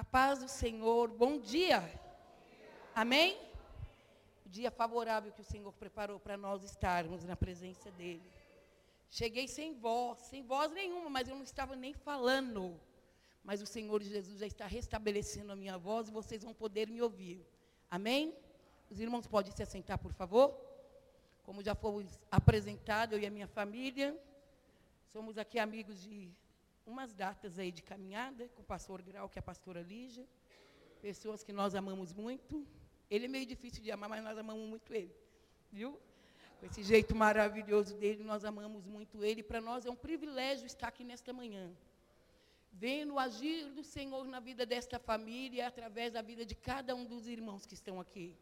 A paz do Senhor, bom dia. Amém? Dia favorável que o Senhor preparou para nós estarmos na presença dEle. Cheguei sem voz, sem voz nenhuma, mas eu não estava nem falando. Mas o Senhor Jesus já está restabelecendo a minha voz e vocês vão poder me ouvir. Amém? Os irmãos podem se assentar, por favor? Como já fomos apresentados, eu e a minha família, somos aqui amigos de umas datas aí de caminhada com o pastor Grau, que é a pastora Lígia. Pessoas que nós amamos muito. Ele é meio difícil de amar, mas nós amamos muito ele. Viu? Com esse jeito maravilhoso dele, nós amamos muito ele. Para nós é um privilégio estar aqui nesta manhã. Vendo o agir do Senhor na vida desta família, através da vida de cada um dos irmãos que estão aqui.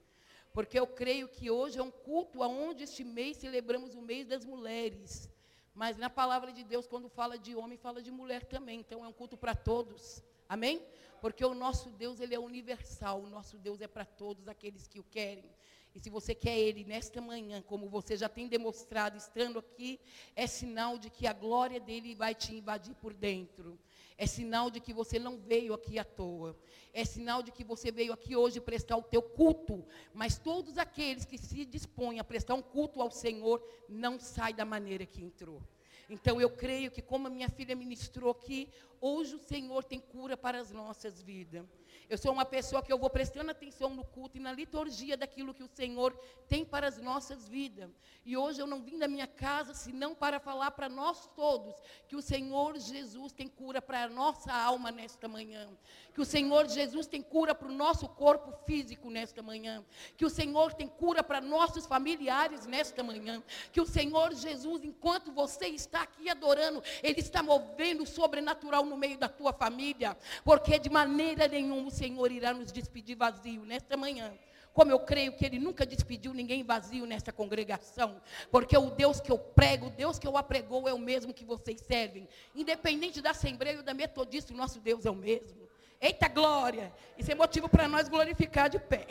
Porque eu creio que hoje é um culto onde este mês celebramos o mês das mulheres. Mas na palavra de Deus, quando fala de homem, fala de mulher também. Então é um culto para todos. Amém? Porque o nosso Deus, ele é universal. O nosso Deus é para todos aqueles que o querem. E se você quer Ele nesta manhã, como você já tem demonstrado estando aqui, é sinal de que a glória dele vai te invadir por dentro. É sinal de que você não veio aqui à toa. É sinal de que você veio aqui hoje prestar o teu culto. Mas todos aqueles que se dispõem a prestar um culto ao Senhor, não sai da maneira que entrou. Então eu creio que como a minha filha ministrou aqui, hoje o Senhor tem cura para as nossas vidas. Eu sou uma pessoa que eu vou prestando atenção no culto e na liturgia daquilo que o Senhor tem para as nossas vidas. E hoje eu não vim da minha casa senão para falar para nós todos que o Senhor Jesus tem cura para a nossa alma nesta manhã. Que o Senhor Jesus tem cura para o nosso corpo físico nesta manhã. Que o Senhor tem cura para nossos familiares nesta manhã. Que o Senhor Jesus, enquanto você está aqui adorando, Ele está movendo o sobrenatural no meio da tua família. Porque de maneira nenhuma Senhor irá nos despedir vazio nesta manhã. Como eu creio que Ele nunca despediu ninguém vazio nesta congregação. Porque o Deus que eu prego, o Deus que eu apregou é o mesmo que vocês servem. Independente da Assembleia ou da Metodista, o nosso Deus é o mesmo. Eita glória! Isso é motivo para nós glorificar de pé.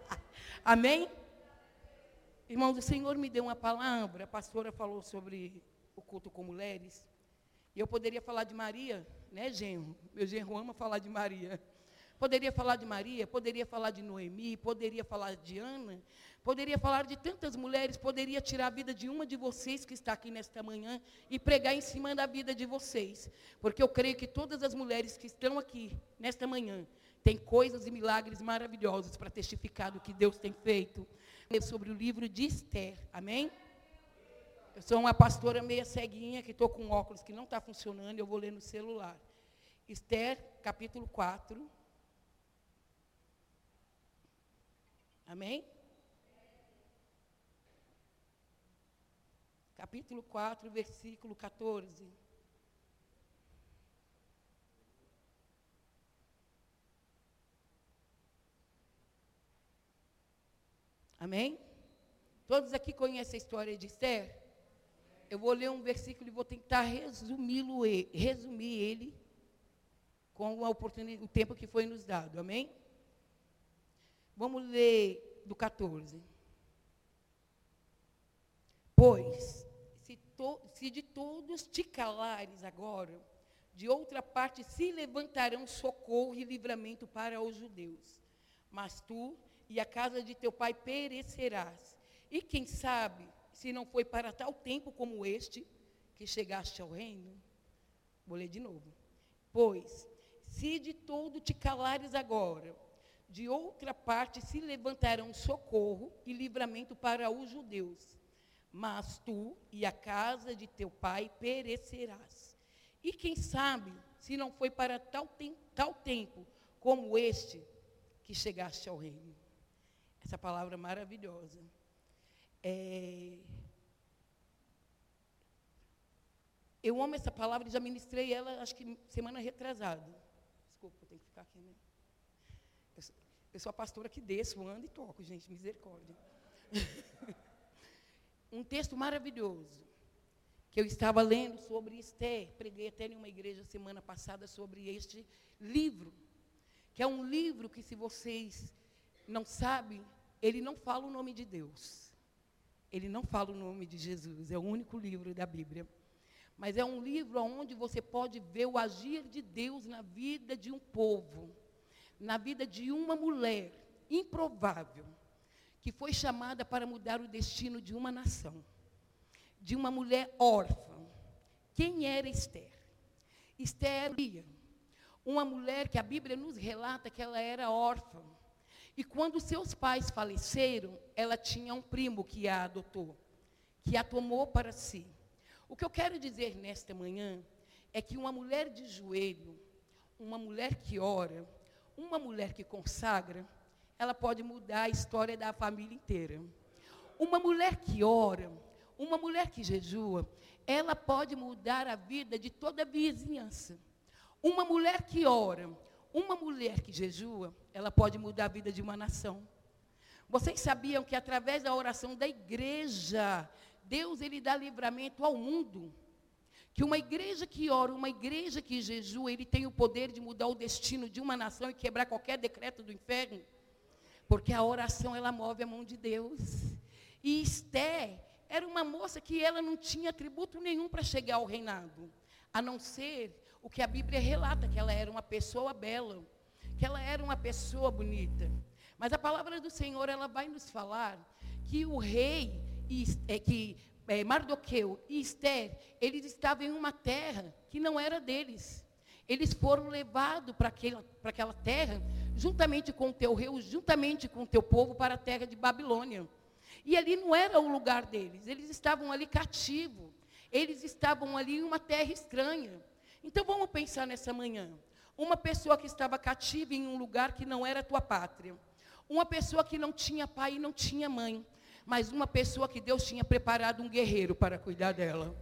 Amém? Irmãos, o Senhor me deu uma palavra. A pastora falou sobre o culto com mulheres. E eu poderia falar de Maria, né, genro? Meu genro ama falar de Maria. Poderia falar de Maria, poderia falar de Noemi, poderia falar de Ana, poderia falar de tantas mulheres, poderia tirar a vida de uma de vocês que está aqui nesta manhã e pregar em cima da vida de vocês. Porque eu creio que todas as mulheres que estão aqui nesta manhã têm coisas e milagres maravilhosos para testificar do que Deus tem feito. Sobre o livro de Esther, amém? Eu sou uma pastora meia ceguinha, que estou com óculos que não está funcionando, eu vou ler no celular. Esther, capítulo 4, Amém? Capítulo 4, versículo 14. Amém? Todos aqui conhecem a história de Esther? Eu vou ler um versículo e vou tentar resumi-lo, resumir ele com a oportunidade, o tempo que foi nos dado. Amém? Vamos ler do 14. Pois, se, to, se de todos te calares agora, de outra parte se levantarão socorro e livramento para os judeus. Mas tu e a casa de teu pai perecerás. E quem sabe, se não foi para tal tempo como este, que chegaste ao reino? Vou ler de novo. Pois, se de todo te calares agora, de outra parte se levantarão socorro e livramento para os judeus. Mas tu e a casa de teu pai perecerás. E quem sabe, se não foi para tal, tem, tal tempo como este que chegaste ao reino. Essa palavra maravilhosa. É... Eu amo essa palavra e já ministrei ela, acho que semana retrasada. Desculpa, tem que ficar aqui, né? Eu sou a pastora que desço, ando e toco, gente, misericórdia. um texto maravilhoso que eu estava lendo sobre Esther, preguei até em uma igreja semana passada sobre este livro, que é um livro que se vocês não sabem, ele não fala o nome de Deus. Ele não fala o nome de Jesus, é o único livro da Bíblia. Mas é um livro onde você pode ver o agir de Deus na vida de um povo na vida de uma mulher improvável, que foi chamada para mudar o destino de uma nação, de uma mulher órfã. Quem era Esther? Esther era uma mulher que a Bíblia nos relata que ela era órfã. E quando seus pais faleceram, ela tinha um primo que a adotou, que a tomou para si. O que eu quero dizer nesta manhã é que uma mulher de joelho, uma mulher que ora, uma mulher que consagra, ela pode mudar a história da família inteira. Uma mulher que ora, uma mulher que jejua, ela pode mudar a vida de toda a vizinhança. Uma mulher que ora, uma mulher que jejua, ela pode mudar a vida de uma nação. Vocês sabiam que através da oração da igreja, Deus ele dá livramento ao mundo? Que uma igreja que ora, uma igreja que jejua, ele tem o poder de mudar o destino de uma nação e quebrar qualquer decreto do inferno? Porque a oração ela move a mão de Deus. E Esté era uma moça que ela não tinha atributo nenhum para chegar ao reinado, a não ser o que a Bíblia relata, que ela era uma pessoa bela, que ela era uma pessoa bonita. Mas a palavra do Senhor, ela vai nos falar que o rei, é, que é, Mardoqueu e Esther, eles estavam em uma terra que não era deles. Eles foram levados para aquela, aquela terra, juntamente com o teu rei, juntamente com o teu povo, para a terra de Babilônia. E ali não era o lugar deles, eles estavam ali cativos, eles estavam ali em uma terra estranha. Então vamos pensar nessa manhã. Uma pessoa que estava cativa em um lugar que não era tua pátria. Uma pessoa que não tinha pai e não tinha mãe. Mas uma pessoa que Deus tinha preparado um guerreiro para cuidar dela.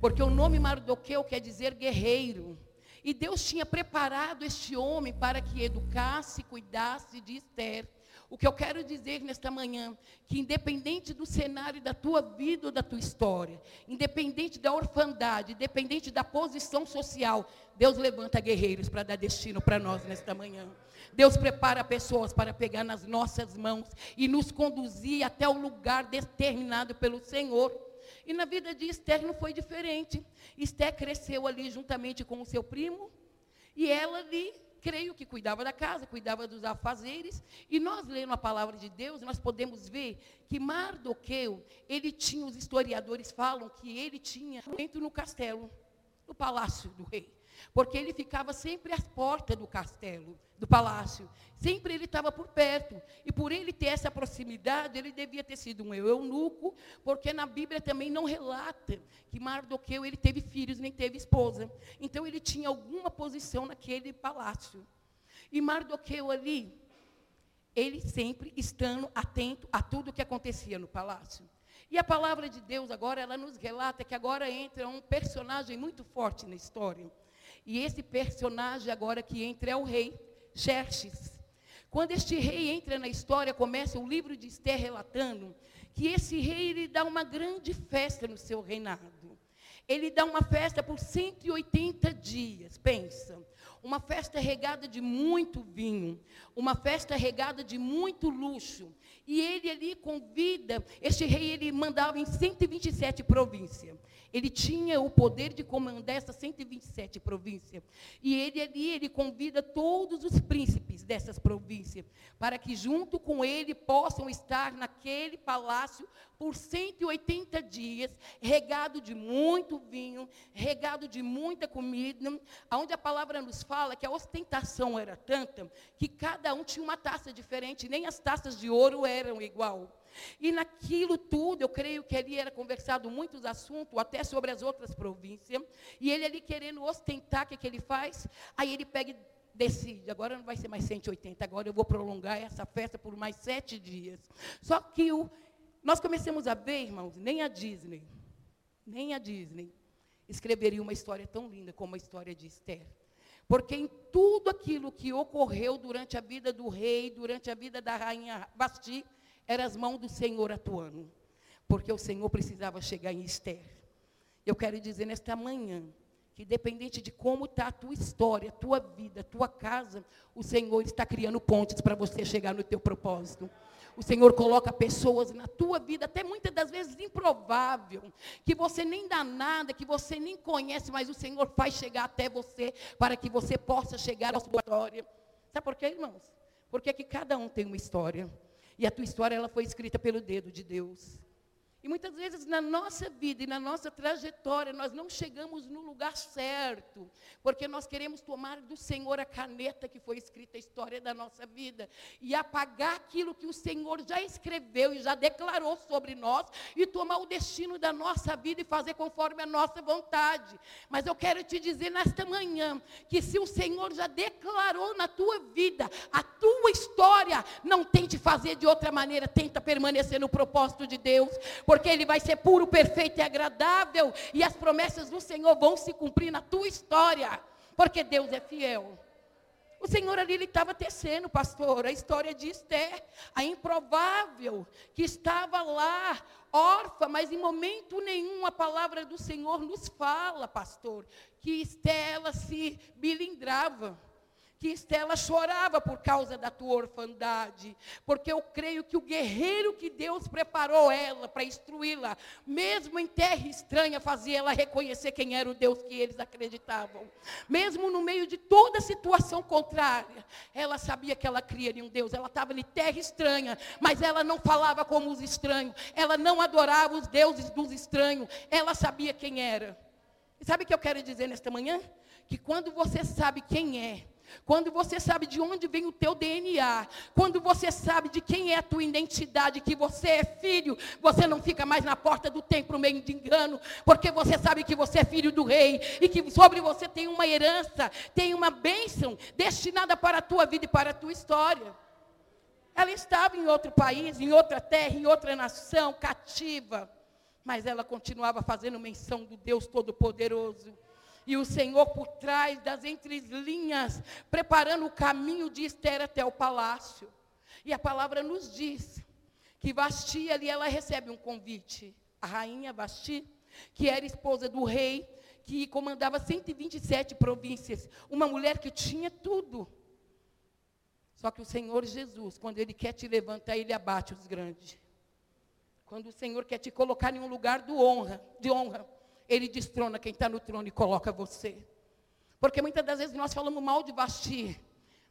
Porque o nome Mardoqueu quer dizer guerreiro. E Deus tinha preparado este homem para que educasse, cuidasse de Esther o que eu quero dizer nesta manhã, que independente do cenário da tua vida ou da tua história, independente da orfandade, independente da posição social, Deus levanta guerreiros para dar destino para nós nesta manhã. Deus prepara pessoas para pegar nas nossas mãos e nos conduzir até o lugar determinado pelo Senhor. E na vida de Esther não foi diferente. Esther cresceu ali juntamente com o seu primo, e ela ali creio que cuidava da casa, cuidava dos afazeres. E nós, lendo a palavra de Deus, nós podemos ver que Mardoqueu, ele tinha, os historiadores falam que ele tinha dentro no castelo, no palácio do rei. Porque ele ficava sempre às portas do castelo, do palácio. Sempre ele estava por perto. E por ele ter essa proximidade, ele devia ter sido um eunuco, porque na Bíblia também não relata que Mardoqueu ele teve filhos nem teve esposa. Então ele tinha alguma posição naquele palácio. E Mardoqueu ali, ele sempre estando atento a tudo o que acontecia no palácio. E a palavra de Deus agora, ela nos relata que agora entra um personagem muito forte na história. E esse personagem agora que entra é o rei Xerxes. Quando este rei entra na história, começa o livro de Esther relatando que esse rei ele dá uma grande festa no seu reinado. Ele dá uma festa por 180 dias, pensa. Uma festa regada de muito vinho, uma festa regada de muito luxo. E ele ali convida, este rei ele mandava em 127 províncias. Ele tinha o poder de comandar essas 127 províncias. E ele ali, ele convida todos os príncipes dessas províncias, para que junto com ele possam estar naquele palácio por 180 dias, regado de muito vinho, regado de muita comida, onde a palavra nos fala que a ostentação era tanta que cada um tinha uma taça diferente, nem as taças de ouro eram igual. E naquilo tudo, eu creio que ali era conversado muitos assuntos, até sobre as outras províncias. E ele ali querendo ostentar, o que, que ele faz? Aí ele pega e decide, agora não vai ser mais 180, agora eu vou prolongar essa festa por mais sete dias. Só que o, nós começamos a ver, irmãos, nem a Disney, nem a Disney escreveria uma história tão linda como a história de Esther. Porque em tudo aquilo que ocorreu durante a vida do rei, durante a vida da rainha Basti, eram as mãos do Senhor atuando. Porque o Senhor precisava chegar em Esther. Eu quero dizer nesta manhã, que dependente de como está a tua história, a tua vida, a tua casa, o Senhor está criando pontes para você chegar no teu propósito. O Senhor coloca pessoas na tua vida, até muitas das vezes improvável, que você nem dá nada, que você nem conhece, mas o Senhor faz chegar até você para que você possa chegar à sua história. Sabe por quê, irmãos? Porque que cada um tem uma história. E a tua história ela foi escrita pelo dedo de Deus. E muitas vezes na nossa vida e na nossa trajetória nós não chegamos no lugar certo, porque nós queremos tomar do Senhor a caneta que foi escrita a história da nossa vida e apagar aquilo que o Senhor já escreveu e já declarou sobre nós e tomar o destino da nossa vida e fazer conforme a nossa vontade. Mas eu quero te dizer nesta manhã que se o Senhor já declarou na tua vida a tua história, não tente fazer de outra maneira, tenta permanecer no propósito de Deus porque ele vai ser puro, perfeito e agradável, e as promessas do Senhor vão se cumprir na tua história, porque Deus é fiel. O Senhor ali ele estava tecendo, pastor, a história de Esther, a improvável, que estava lá, órfã, mas em momento nenhum a palavra do Senhor nos fala, pastor, que Esther ela se bilindrava que Estela chorava por causa da tua orfandade, porque eu creio que o guerreiro que Deus preparou ela para instruí-la, mesmo em terra estranha, fazia ela reconhecer quem era o Deus que eles acreditavam. Mesmo no meio de toda situação contrária, ela sabia que ela cria em um Deus. Ela estava em terra estranha, mas ela não falava como os estranhos, ela não adorava os deuses dos estranhos, ela sabia quem era. E sabe o que eu quero dizer nesta manhã? Que quando você sabe quem é, quando você sabe de onde vem o teu DNA, quando você sabe de quem é a tua identidade, que você é filho, você não fica mais na porta do templo meio de engano, porque você sabe que você é filho do rei e que sobre você tem uma herança, tem uma bênção destinada para a tua vida e para a tua história. Ela estava em outro país, em outra terra, em outra nação, cativa, mas ela continuava fazendo menção do Deus Todo-Poderoso e o Senhor por trás das entrelinhas, preparando o caminho de Esther até o palácio. E a palavra nos diz que Vasti ali ela recebe um convite. A rainha Vasti, que era esposa do rei, que comandava 127 províncias, uma mulher que tinha tudo. Só que o Senhor Jesus, quando Ele quer te levantar, Ele abate os grandes. Quando o Senhor quer te colocar em um lugar de honra, de honra, ele destrona quem está no trono e coloca você. Porque muitas das vezes nós falamos mal de Basti,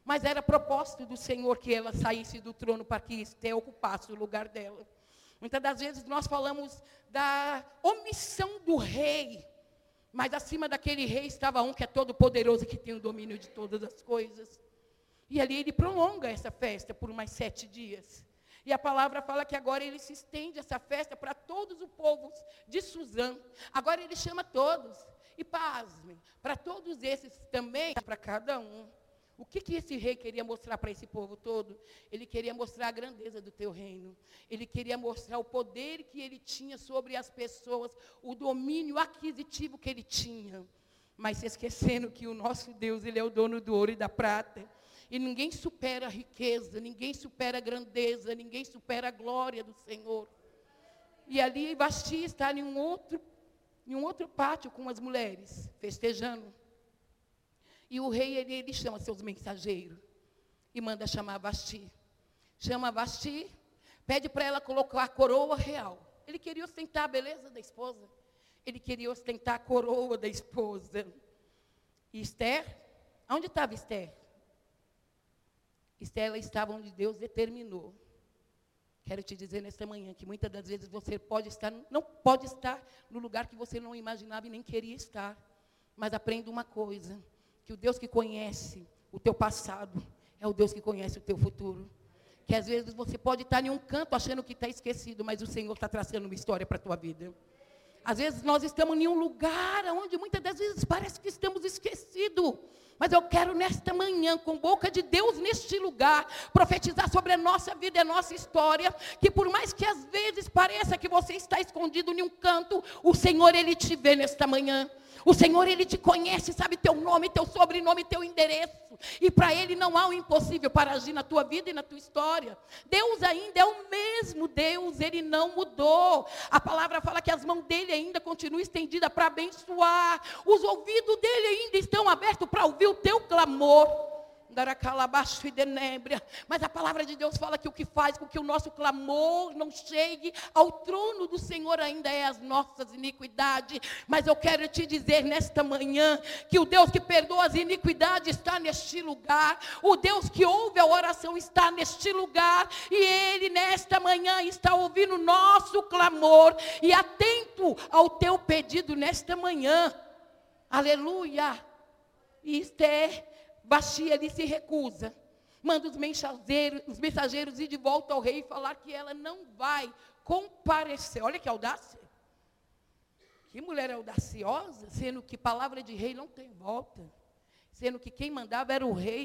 mas era propósito do Senhor que ela saísse do trono para que Esté ocupasse o lugar dela. Muitas das vezes nós falamos da omissão do rei, mas acima daquele rei estava um que é todo poderoso, que tem o domínio de todas as coisas. E ali ele prolonga essa festa por mais sete dias. E a palavra fala que agora ele se estende essa festa para todos os povos de Suzã. Agora ele chama todos. E pasmem, para todos esses também, para cada um. O que, que esse rei queria mostrar para esse povo todo? Ele queria mostrar a grandeza do teu reino. Ele queria mostrar o poder que ele tinha sobre as pessoas, o domínio aquisitivo que ele tinha. Mas se esquecendo que o nosso Deus, ele é o dono do ouro e da prata. E ninguém supera a riqueza, ninguém supera a grandeza, ninguém supera a glória do Senhor. E ali Vasti está em um outro, em um outro pátio com as mulheres, festejando. E o rei, ele, ele chama seus mensageiros e manda chamar Vasti. Chama Vasti, pede para ela colocar a coroa real. Ele queria ostentar a beleza da esposa. Ele queria ostentar a coroa da esposa. E Esther, onde estava Esther? Estela estava onde Deus determinou. Quero te dizer nesta manhã que muitas das vezes você pode estar, não pode estar no lugar que você não imaginava e nem queria estar. Mas aprenda uma coisa: que o Deus que conhece o teu passado é o Deus que conhece o teu futuro. Que às vezes você pode estar em um canto achando que está esquecido, mas o Senhor está traçando uma história para a tua vida. Às vezes nós estamos em um lugar onde muitas das vezes parece que estamos esquecidos. Mas eu quero nesta manhã, com boca de Deus neste lugar, profetizar sobre a nossa vida e a nossa história, que por mais que às vezes pareça que você está escondido em um canto, o Senhor ele te vê nesta manhã. O Senhor, Ele te conhece, sabe teu nome, teu sobrenome, teu endereço. E para Ele não há o impossível para agir na tua vida e na tua história. Deus ainda é o mesmo Deus, Ele não mudou. A palavra fala que as mãos dele ainda continuam estendidas para abençoar. Os ouvidos dele ainda estão abertos para ouvir o teu clamor. Mas a palavra de Deus fala que o que faz com que o nosso clamor não chegue ao trono do Senhor ainda é as nossas iniquidades. Mas eu quero te dizer nesta manhã que o Deus que perdoa as iniquidades está neste lugar. O Deus que ouve a oração está neste lugar. E Ele nesta manhã está ouvindo o nosso clamor e atento ao teu pedido nesta manhã. Aleluia. E Esther Basti ele se recusa. Manda os mensageiros, os mensageiros ir de volta ao rei e falar que ela não vai comparecer. Olha que audácia. Que mulher audaciosa, sendo que palavra de rei não tem volta. Sendo que quem mandava era o rei.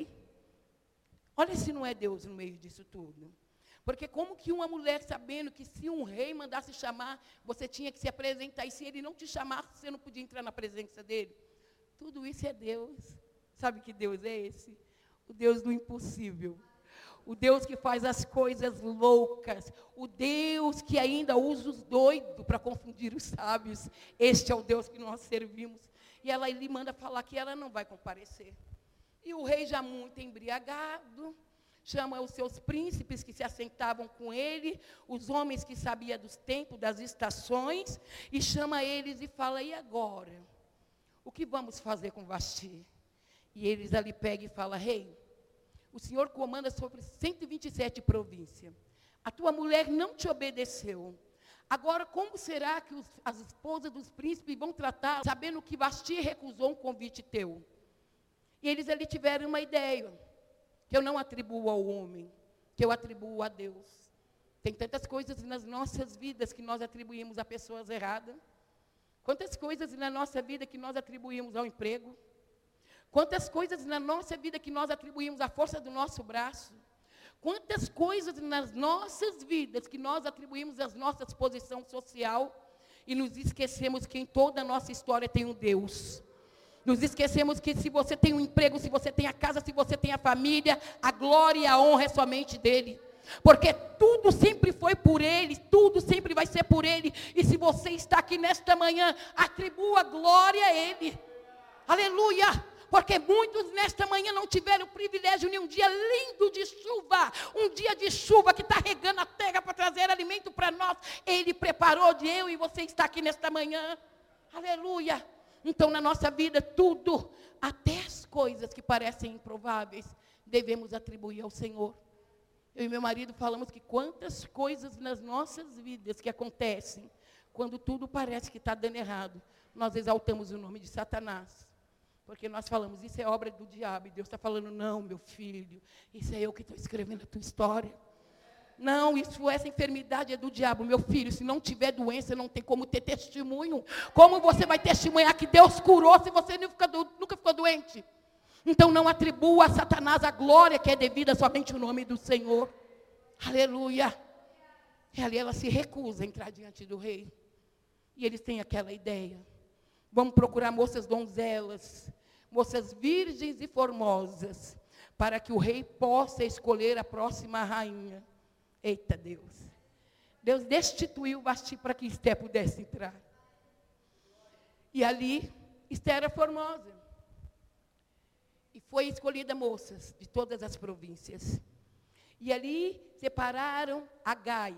Olha se não é Deus no meio disso tudo. Porque como que uma mulher sabendo que se um rei mandasse chamar, você tinha que se apresentar, e se ele não te chamasse, você não podia entrar na presença dele? Tudo isso é Deus. Sabe que Deus é esse? O Deus do impossível. O Deus que faz as coisas loucas. O Deus que ainda usa os doidos para confundir os sábios. Este é o Deus que nós servimos. E ela lhe manda falar que ela não vai comparecer. E o rei, já muito embriagado, chama os seus príncipes que se assentavam com ele, os homens que sabiam dos tempos, das estações, e chama eles e fala: e agora? O que vamos fazer com Vasti? E eles ali pegam e falam: Rei, o Senhor comanda sobre 127 províncias. A tua mulher não te obedeceu. Agora, como será que os, as esposas dos príncipes vão tratar, sabendo que Basti recusou um convite teu? E eles ali tiveram uma ideia, que eu não atribuo ao homem, que eu atribuo a Deus. Tem tantas coisas nas nossas vidas que nós atribuímos a pessoas erradas. Quantas coisas na nossa vida que nós atribuímos ao emprego, Quantas coisas na nossa vida que nós atribuímos à força do nosso braço. Quantas coisas nas nossas vidas que nós atribuímos às nossas posição social e nos esquecemos que em toda a nossa história tem um Deus. Nos esquecemos que se você tem um emprego, se você tem a casa, se você tem a família, a glória e a honra é somente dele. Porque tudo sempre foi por Ele, tudo sempre vai ser por Ele. E se você está aqui nesta manhã, atribua glória a Ele. Aleluia! Porque muitos nesta manhã não tiveram o privilégio de um dia lindo de chuva, um dia de chuva que está regando a terra para trazer alimento para nós. Ele preparou de eu e você está aqui nesta manhã. Aleluia. Então, na nossa vida, tudo, até as coisas que parecem improváveis, devemos atribuir ao Senhor. Eu e meu marido falamos que quantas coisas nas nossas vidas que acontecem, quando tudo parece que está dando errado, nós exaltamos o nome de Satanás. Porque nós falamos, isso é obra do diabo. E Deus está falando, não, meu filho, isso é eu que estou escrevendo a tua história. Não, isso, essa enfermidade é do diabo, meu filho. Se não tiver doença, não tem como ter testemunho. Como você vai testemunhar que Deus curou se você nunca, nunca ficou doente? Então não atribua a Satanás a glória que é devida somente ao nome do Senhor. Aleluia. E ali ela se recusa a entrar diante do rei. E eles têm aquela ideia. Vamos procurar moças donzelas, moças virgens e formosas, para que o rei possa escolher a próxima rainha. Eita Deus. Deus destituiu Basti para que Esté pudesse entrar. E ali, Esté era formosa. E foi escolhida moças de todas as províncias. E ali separaram Agai,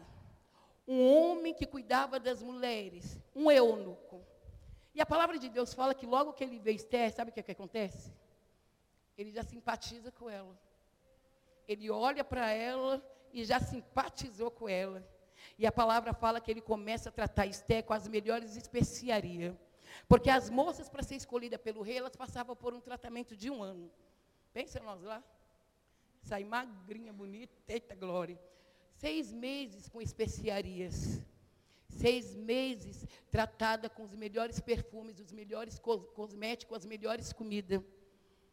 um homem que cuidava das mulheres, um eunuco. E a palavra de Deus fala que logo que ele vê Esther, sabe o que, é que acontece? Ele já simpatiza com ela. Ele olha para ela e já simpatizou com ela. E a palavra fala que ele começa a tratar Esther com as melhores especiarias. Porque as moças, para ser escolhida pelo rei, elas passavam por um tratamento de um ano. Pensa nós lá. Sai magrinha, bonita, eita glória. Seis meses com especiarias. Seis meses tratada com os melhores perfumes, os melhores cosméticos, as melhores comidas,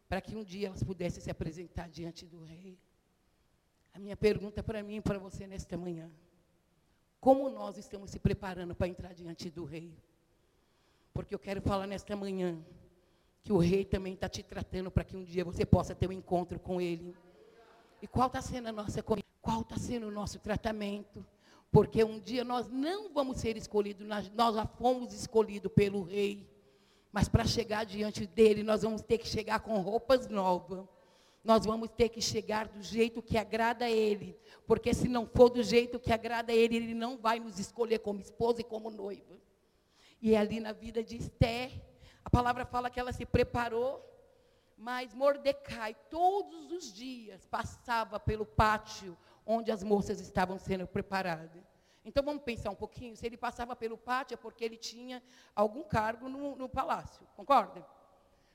para que um dia elas pudessem se apresentar diante do rei. A minha pergunta para mim e para você nesta manhã: como nós estamos se preparando para entrar diante do rei? Porque eu quero falar nesta manhã que o rei também está te tratando para que um dia você possa ter um encontro com ele. E qual está sendo a nossa qual está sendo o nosso tratamento? Porque um dia nós não vamos ser escolhidos, nós, já fomos escolhidos pelo rei. Mas para chegar diante dele, nós vamos ter que chegar com roupas novas. nós vamos ter que chegar do jeito que agrada a Ele. Porque se não for do jeito que agrada a Ele, Ele não vai nos escolher como esposa e como noiva. E é ali na vida de Esther, a palavra fala que ela se preparou, mas Mordecai, todos os dias, passava pelo pátio onde as moças estavam sendo preparadas. Então vamos pensar um pouquinho. Se ele passava pelo pátio, é porque ele tinha algum cargo no, no palácio, concorda?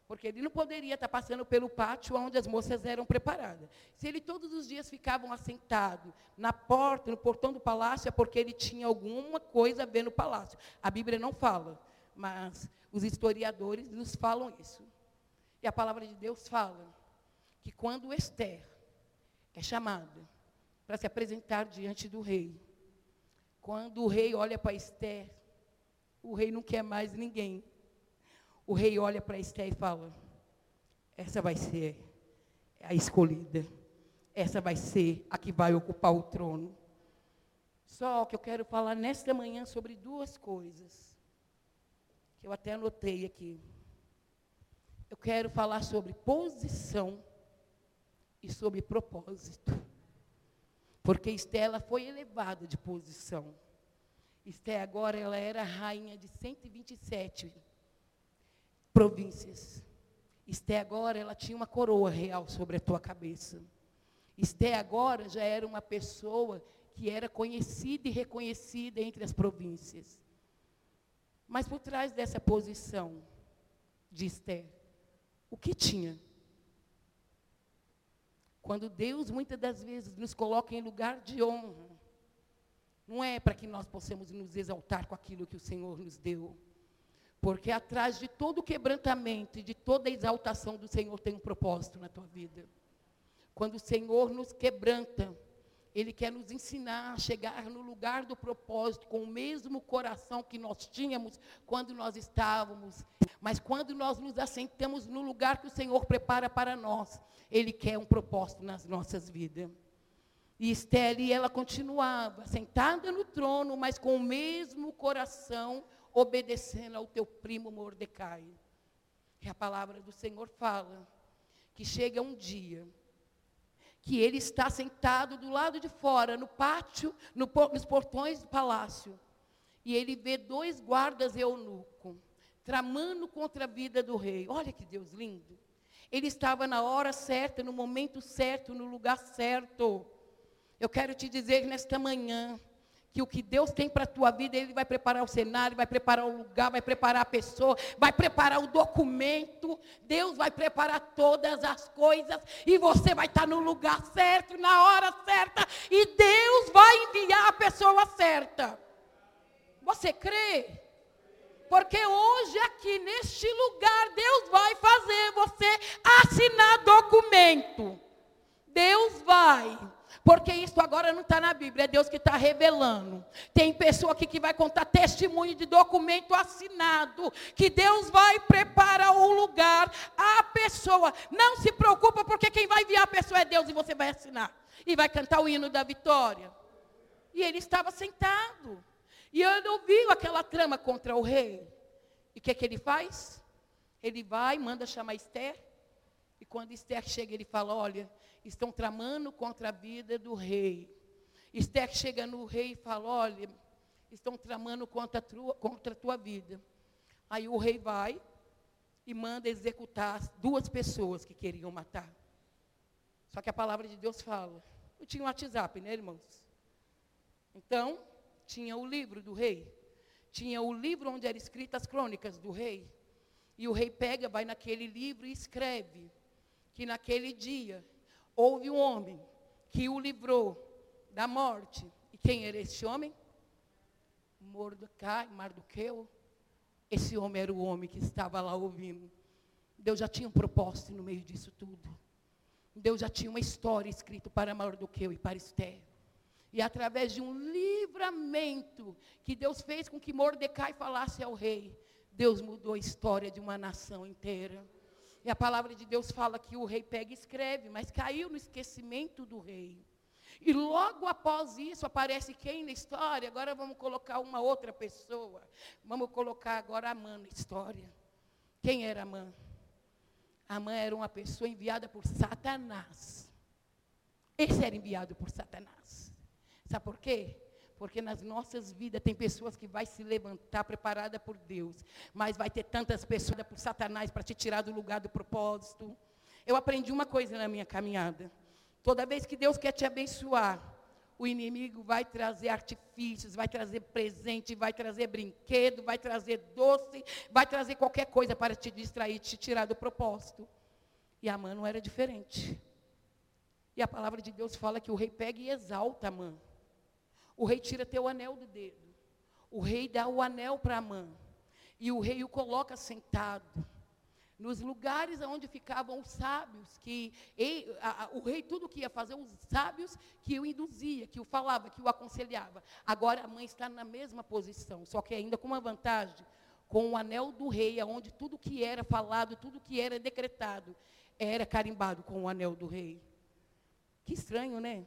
Porque ele não poderia estar passando pelo pátio onde as moças eram preparadas. Se ele todos os dias ficavam assentado na porta, no portão do palácio, é porque ele tinha alguma coisa a ver no palácio. A Bíblia não fala, mas os historiadores nos falam isso. E a palavra de Deus fala que quando Esther é chamada para se apresentar diante do rei, quando o rei olha para Esther, o rei não quer mais ninguém o rei olha para Esté e fala: essa vai ser a escolhida, essa vai ser a que vai ocupar o trono. Só que eu quero falar nesta manhã sobre duas coisas, que eu até anotei aqui. Eu quero falar sobre posição e sobre propósito. Porque Estela foi elevada de posição. Esté agora ela era rainha de 127 províncias. Esté agora, ela tinha uma coroa real sobre a tua cabeça. Esté agora já era uma pessoa que era conhecida e reconhecida entre as províncias. Mas por trás dessa posição de Esther, o que tinha? Quando Deus muitas das vezes nos coloca em lugar de honra, não é para que nós possamos nos exaltar com aquilo que o Senhor nos deu porque atrás de todo quebrantamento e de toda exaltação do Senhor tem um propósito na tua vida. Quando o Senhor nos quebranta, Ele quer nos ensinar a chegar no lugar do propósito com o mesmo coração que nós tínhamos quando nós estávamos. Mas quando nós nos assentamos no lugar que o Senhor prepara para nós, Ele quer um propósito nas nossas vidas. E Esther, ela continuava sentada no trono, mas com o mesmo coração obedecendo ao teu primo Mordecai. E a palavra do Senhor fala que chega um dia que ele está sentado do lado de fora, no pátio, no, nos portões do palácio, e ele vê dois guardas eunuco tramando contra a vida do rei. Olha que Deus lindo. Ele estava na hora certa, no momento certo, no lugar certo. Eu quero te dizer nesta manhã, que o que Deus tem para a tua vida, Ele vai preparar o cenário, vai preparar o lugar, vai preparar a pessoa, vai preparar o documento, Deus vai preparar todas as coisas, e você vai estar no lugar certo, na hora certa, e Deus vai enviar a pessoa certa. Você crê? Porque hoje aqui neste lugar Deus vai fazer você assinar documento. Deus vai porque isso agora não está na Bíblia, é Deus que está revelando. Tem pessoa aqui que vai contar testemunho de documento assinado, que Deus vai preparar o lugar, a pessoa. Não se preocupa, porque quem vai enviar a pessoa é Deus e você vai assinar. E vai cantar o hino da vitória. E ele estava sentado. E ele ouviu aquela trama contra o rei. E o que, é que ele faz? Ele vai, manda chamar Esther. E quando Esther chega, ele fala: Olha, estão tramando contra a vida do rei. Esther chega no rei e fala: Olha, estão tramando contra a, tua, contra a tua vida. Aí o rei vai e manda executar duas pessoas que queriam matar. Só que a palavra de Deus fala. Eu tinha um WhatsApp, né, irmãos? Então, tinha o livro do rei. Tinha o livro onde eram escritas as crônicas do rei. E o rei pega, vai naquele livro e escreve que naquele dia houve um homem que o livrou da morte. E quem era esse homem? Mordecai, Mardoqueu. Esse homem era o homem que estava lá ouvindo. Deus já tinha um propósito no meio disso tudo. Deus já tinha uma história escrita para Mardoqueu e para Esther. E através de um livramento que Deus fez com que Mordecai falasse ao rei, Deus mudou a história de uma nação inteira. E a palavra de Deus fala que o rei pega e escreve, mas caiu no esquecimento do rei. E logo após isso aparece quem na história? Agora vamos colocar uma outra pessoa. Vamos colocar agora Amã na história. Quem era Amã? Amã era uma pessoa enviada por Satanás. Esse era enviado por Satanás. Sabe por quê? Porque nas nossas vidas tem pessoas que vai se levantar preparada por Deus, mas vai ter tantas pessoas por Satanás para te tirar do lugar do propósito. Eu aprendi uma coisa na minha caminhada. Toda vez que Deus quer te abençoar, o inimigo vai trazer artifícios, vai trazer presente, vai trazer brinquedo, vai trazer doce, vai trazer qualquer coisa para te distrair, te tirar do propósito. E a mãe não era diferente. E a palavra de Deus fala que o rei pega e exalta a mãe. O rei tira teu anel do dedo. O rei dá o anel para a mãe. E o rei o coloca sentado nos lugares onde ficavam os sábios, que a, a, o rei tudo que ia fazer, os sábios que o induzia, que o falava, que o aconselhava. Agora a mãe está na mesma posição, só que ainda com uma vantagem, com o anel do rei, onde tudo que era falado, tudo que era decretado, era carimbado com o anel do rei. Que estranho, né?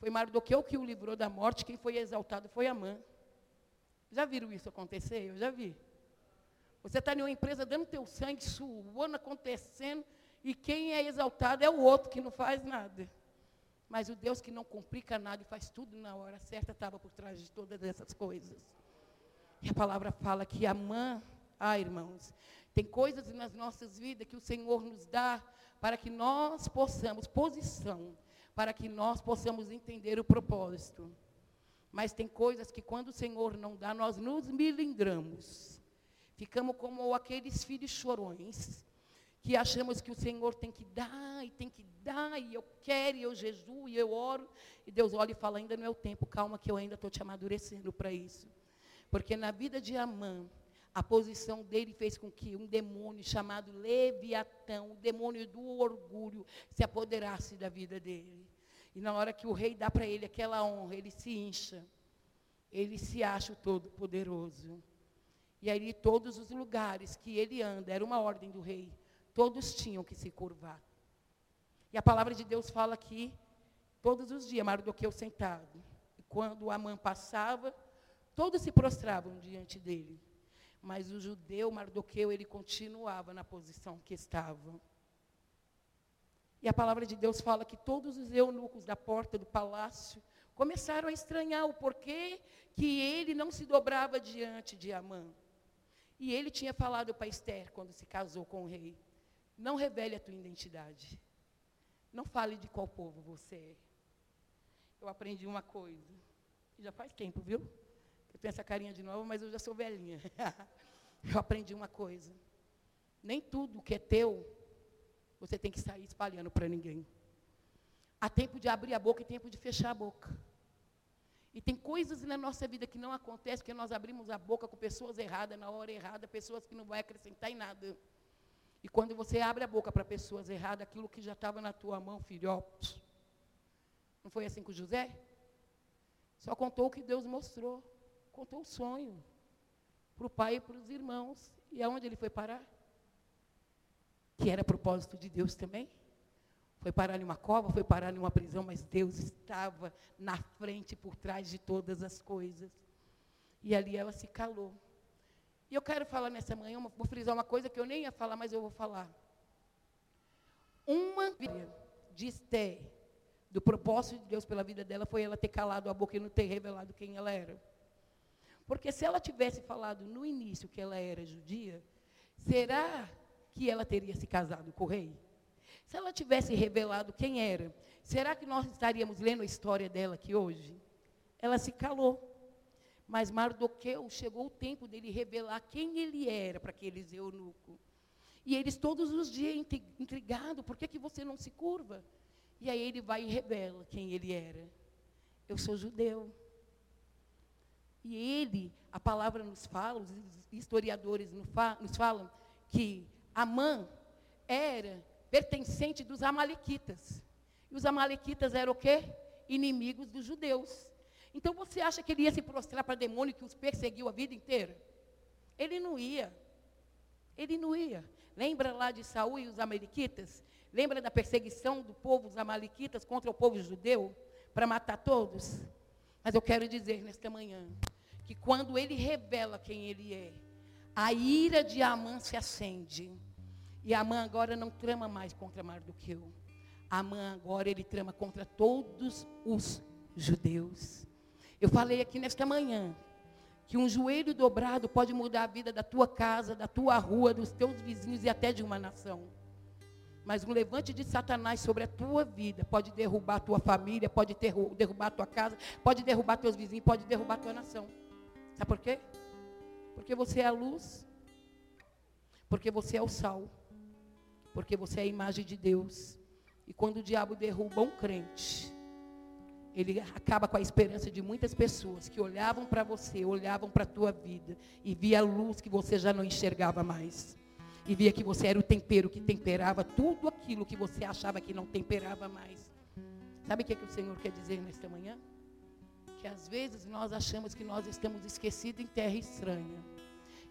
Foi Mardoqueu que o livrou da morte, quem foi exaltado foi a mãe. Já viram isso acontecer? Eu já vi. Você está em uma empresa dando teu sangue, suando, acontecendo, e quem é exaltado é o outro que não faz nada. Mas o Deus que não complica nada e faz tudo na hora certa estava por trás de todas essas coisas. E a palavra fala que a mãe, ah, irmãos, tem coisas nas nossas vidas que o Senhor nos dá para que nós possamos, posição, para que nós possamos entender o propósito. Mas tem coisas que quando o Senhor não dá, nós nos milindramos. Ficamos como aqueles filhos chorões, que achamos que o Senhor tem que dar, e tem que dar, e eu quero, e eu jejuo, e eu oro. E Deus olha e fala: ainda não é o tempo, calma, que eu ainda estou te amadurecendo para isso. Porque na vida de Amã, a posição dele fez com que um demônio chamado Leviatão, o demônio do orgulho, se apoderasse da vida dele. E na hora que o rei dá para ele aquela honra, ele se incha. Ele se acha o todo-poderoso. E aí todos os lugares que ele anda, era uma ordem do rei, todos tinham que se curvar. E a palavra de Deus fala que todos os dias Mardoqueu sentado. E quando Amã passava, todos se prostravam diante dele. Mas o judeu Mardoqueu, ele continuava na posição que estava. E a palavra de Deus fala que todos os eunucos da porta do palácio começaram a estranhar o porquê que ele não se dobrava diante de Amã. E ele tinha falado para Esther, quando se casou com o rei: Não revele a tua identidade. Não fale de qual povo você é. Eu aprendi uma coisa. Já faz tempo, viu? Eu tenho essa carinha de novo, mas eu já sou velhinha. eu aprendi uma coisa. Nem tudo que é teu, você tem que sair espalhando para ninguém. Há tempo de abrir a boca e tempo de fechar a boca. E tem coisas na nossa vida que não acontecem porque nós abrimos a boca com pessoas erradas na hora errada, pessoas que não vão acrescentar em nada. E quando você abre a boca para pessoas erradas, aquilo que já estava na tua mão, filho, ó, não foi assim com José? Só contou o que Deus mostrou. Contou o sonho para o pai e para os irmãos. E aonde ele foi parar? Que era propósito de Deus também. Foi parar em uma cova, foi parar em uma prisão, mas Deus estava na frente, por trás de todas as coisas. E ali ela se calou. E eu quero falar nessa manhã, vou frisar uma coisa que eu nem ia falar, mas eu vou falar. Uma de Esté, do propósito de Deus pela vida dela, foi ela ter calado a boca e não ter revelado quem ela era. Porque se ela tivesse falado no início que ela era judia, será que ela teria se casado com o rei? Se ela tivesse revelado quem era, será que nós estaríamos lendo a história dela aqui hoje? Ela se calou. Mas Mardoqueu chegou o tempo dele revelar quem ele era para aqueles eunucos. E eles todos os dias intrigados, por que, que você não se curva? E aí ele vai e revela quem ele era. Eu sou judeu. E ele, a palavra nos fala, os historiadores nos falam, que Amã era pertencente dos amalequitas. E os amalequitas eram o quê? Inimigos dos judeus. Então você acha que ele ia se prostrar para demônio que os perseguiu a vida inteira? Ele não ia. Ele não ia. Lembra lá de Saul e os amalequitas? Lembra da perseguição do povo dos amalequitas contra o povo judeu para matar todos? Mas eu quero dizer nesta manhã que quando ele revela quem ele é, a ira de Amã se acende. E Amã agora não trama mais contra Mardoqueu. Amã agora ele trama contra todos os judeus. Eu falei aqui nesta manhã que um joelho dobrado pode mudar a vida da tua casa, da tua rua, dos teus vizinhos e até de uma nação. Mas um levante de Satanás sobre a tua vida pode derrubar a tua família, pode derrubar a tua casa, pode derrubar teus vizinhos, pode derrubar a tua nação. Sabe por quê? Porque você é a luz, porque você é o sal, porque você é a imagem de Deus. E quando o diabo derruba um crente, ele acaba com a esperança de muitas pessoas que olhavam para você, olhavam para a tua vida e via a luz que você já não enxergava mais. E via que você era o tempero que temperava tudo aquilo que você achava que não temperava mais. Sabe o que, é que o Senhor quer dizer nesta manhã? Que às vezes nós achamos que nós estamos esquecidos em terra estranha.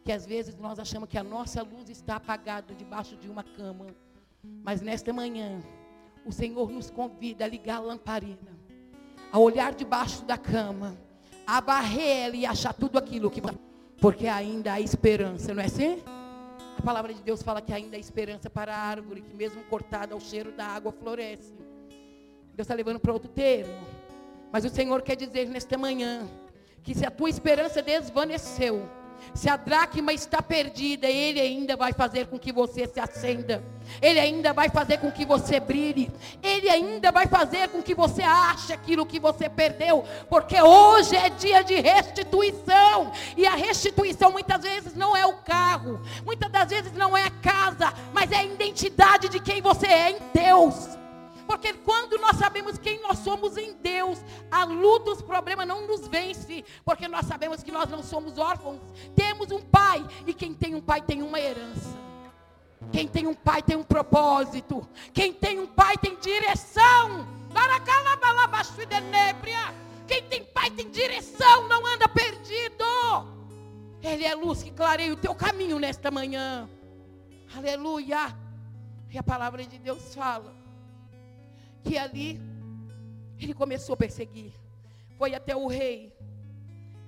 Que às vezes nós achamos que a nossa luz está apagada debaixo de uma cama. Mas nesta manhã, o Senhor nos convida a ligar a lamparina a olhar debaixo da cama, a varrer ela e achar tudo aquilo que. Porque ainda há esperança, não é assim? A palavra de Deus fala que ainda há esperança para a árvore, que mesmo cortada ao cheiro da água floresce. Deus está levando para outro termo. Mas o Senhor quer dizer nesta manhã que se a tua esperança desvaneceu, se a dracma está perdida, Ele ainda vai fazer com que você se acenda. Ele ainda vai fazer com que você brilhe. Ele ainda vai fazer com que você ache aquilo que você perdeu. Porque hoje é dia de restituição. E a restituição muitas vezes não é o carro, muitas das vezes não é a casa, mas é a identidade de quem você é em Deus. Porque quando nós sabemos quem nós somos em Deus, a luta, os problemas não nos vence. Porque nós sabemos que nós não somos órfãos. Temos um pai. E quem tem um pai tem uma herança. Quem tem um pai tem um propósito. Quem tem um pai tem direção. Quem tem pai tem direção, não anda perdido. Ele é luz que clareia o teu caminho nesta manhã. Aleluia. E a palavra de Deus fala que ali ele começou a perseguir. Foi até o rei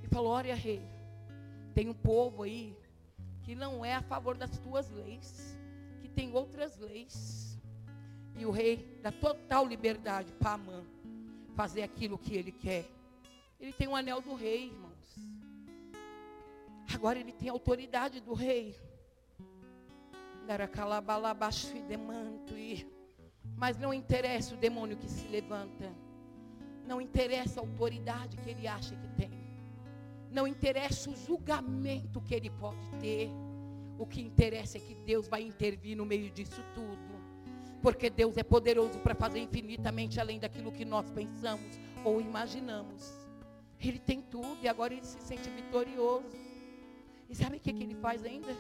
e falou: Olha, rei, tem um povo aí que não é a favor das tuas leis, que tem outras leis. E o rei dá total liberdade para Amã fazer aquilo que ele quer. Ele tem o um anel do rei, irmãos. Agora ele tem a autoridade do rei. E mas não interessa o demônio que se levanta. Não interessa a autoridade que ele acha que tem. Não interessa o julgamento que ele pode ter. O que interessa é que Deus vai intervir no meio disso tudo. Porque Deus é poderoso para fazer infinitamente além daquilo que nós pensamos ou imaginamos. Ele tem tudo e agora ele se sente vitorioso. E sabe o que, que ele faz ainda?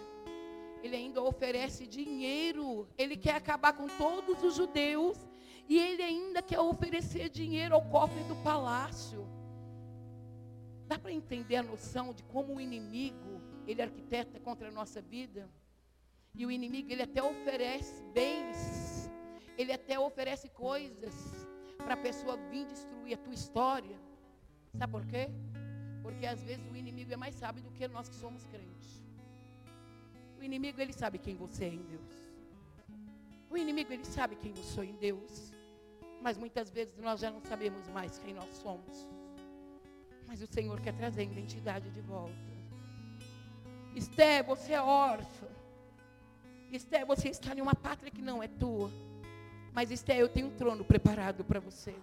Ele ainda oferece dinheiro. Ele quer acabar com todos os judeus. E ele ainda quer oferecer dinheiro ao cofre do palácio. Dá para entender a noção de como o inimigo, ele arquiteta contra a nossa vida? E o inimigo, ele até oferece bens. Ele até oferece coisas para a pessoa vir destruir a tua história. Sabe por quê? Porque às vezes o inimigo é mais sábio do que nós que somos crentes. O inimigo, ele sabe quem você é em Deus. O inimigo, ele sabe quem eu sou em Deus. Mas muitas vezes nós já não sabemos mais quem nós somos. Mas o Senhor quer trazer a identidade de volta. Esté, você é órfã. Esté, você está em uma pátria que não é tua. Mas Esté, eu tenho um trono preparado para você.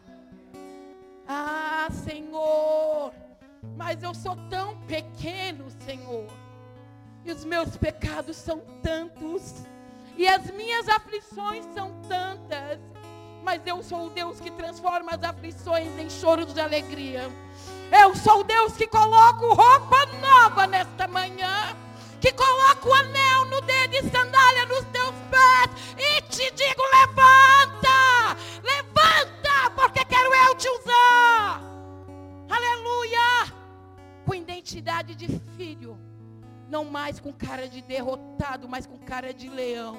Ah, Senhor, mas eu sou tão pequeno, Senhor. E os meus pecados são tantos. E as minhas aflições são tantas. Mas eu sou o Deus que transforma as aflições em choros de alegria. Eu sou o Deus que coloco roupa nova nesta manhã. Que coloco anel no dedo e sandália nos teus pés. E te digo: levanta! Levanta! Porque quero eu te usar. Aleluia! Com identidade de filho não mais com cara de derrotado, mas com cara de leão.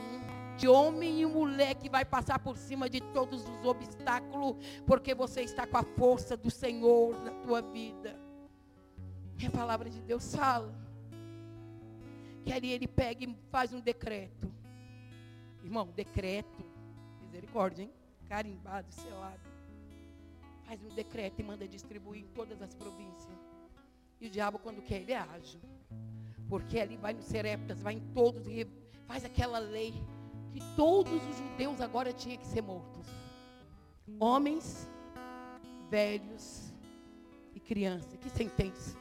De homem e mulher que vai passar por cima de todos os obstáculos, porque você está com a força do Senhor na tua vida. E a palavra de Deus fala que ali ele pega e faz um decreto. Irmão, decreto. Misericórdia, hein? Carimbado, selado. Faz um decreto e manda distribuir em todas as províncias. E o diabo, quando quer, ele é ágil. Porque ali vai nos Sereptas, vai em todos e faz aquela lei que todos os judeus agora tinham que ser mortos. Homens, velhos e crianças. Que sentença.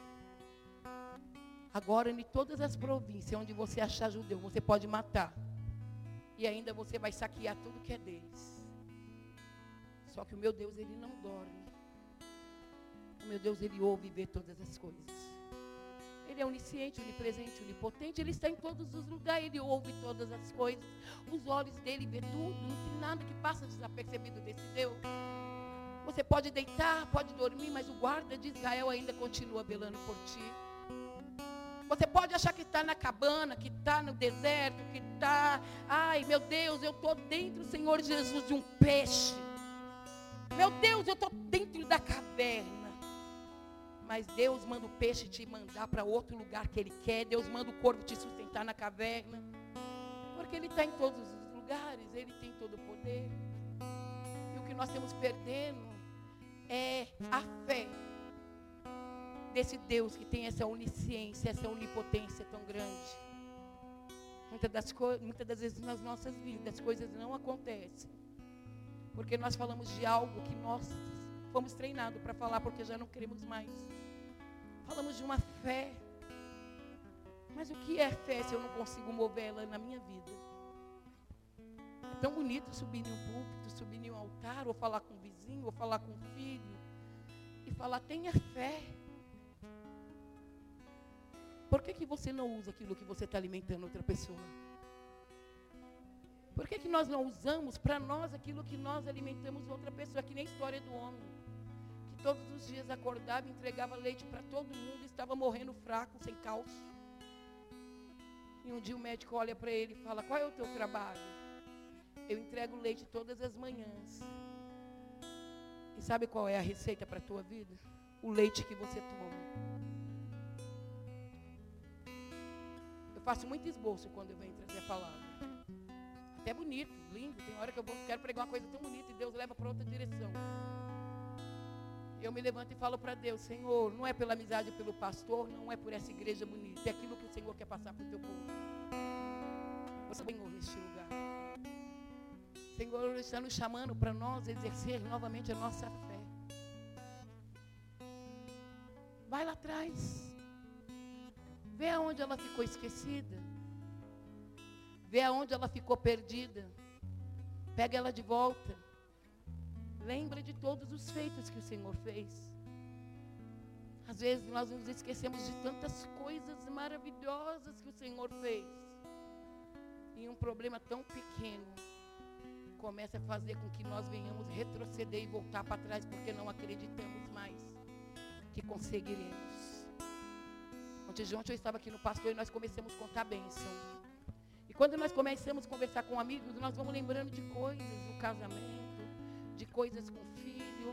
Agora, em todas as províncias onde você achar judeu, você pode matar. E ainda você vai saquear tudo que é deles. Só que o meu Deus, ele não dorme. O meu Deus, ele ouve e vê todas as coisas. Ele é onisciente, onipresente, onipotente. Ele está em todos os lugares. Ele ouve todas as coisas. Os olhos dele vê tudo. Não tem nada que passa desapercebido desse Deus. Você pode deitar, pode dormir, mas o guarda de Israel ainda continua velando por ti. Você pode achar que está na cabana, que está no deserto, que está. Ai, meu Deus, eu estou dentro, Senhor Jesus, de um peixe. Meu Deus, eu estou dentro da caverna. Mas Deus manda o peixe te mandar para outro lugar que Ele quer. Deus manda o corvo te sustentar na caverna. Porque Ele está em todos os lugares. Ele tem todo o poder. E o que nós temos perdendo é a fé desse Deus que tem essa onisciência, essa onipotência tão grande. Muitas das, muitas das vezes nas nossas vidas as coisas não acontecem. Porque nós falamos de algo que nós fomos treinados para falar porque já não queremos mais. Falamos de uma fé. Mas o que é fé se eu não consigo movê-la na minha vida? É tão bonito subir em um púlpito, subir em um altar, ou falar com o vizinho, ou falar com o filho. E falar, tenha fé. Por que, que você não usa aquilo que você está alimentando outra pessoa? Por que, que nós não usamos para nós aquilo que nós alimentamos outra pessoa? Que nem a história do homem. Todos os dias acordava entregava leite para todo mundo, estava morrendo fraco, sem cálcio. E um dia o médico olha para ele e fala: Qual é o teu trabalho? Eu entrego leite todas as manhãs. E sabe qual é a receita para a tua vida? O leite que você toma. faço muito esboço quando eu venho trazer a palavra. Até bonito, lindo. Tem hora que eu quero pregar uma coisa tão bonita e Deus leva para outra direção. Eu me levanto e falo para Deus, Senhor, não é pela amizade pelo pastor, não é por essa igreja bonita, é aquilo que o Senhor quer passar para o teu povo. Você Senhor neste lugar. Senhor está nos chamando para nós exercer novamente a nossa fé. Vai lá atrás. Vê aonde ela ficou esquecida. Vê aonde ela ficou perdida. Pega ela de volta. Lembra de todos os feitos que o Senhor fez. Às vezes nós nos esquecemos de tantas coisas maravilhosas que o Senhor fez. E um problema tão pequeno começa a fazer com que nós venhamos retroceder e voltar para trás porque não acreditamos mais que conseguiremos. Ontem de ontem eu estava aqui no pastor e nós começamos a contar bênção. E quando nós começamos a conversar com amigos, nós vamos lembrando de coisas do casamento, de coisas com filho,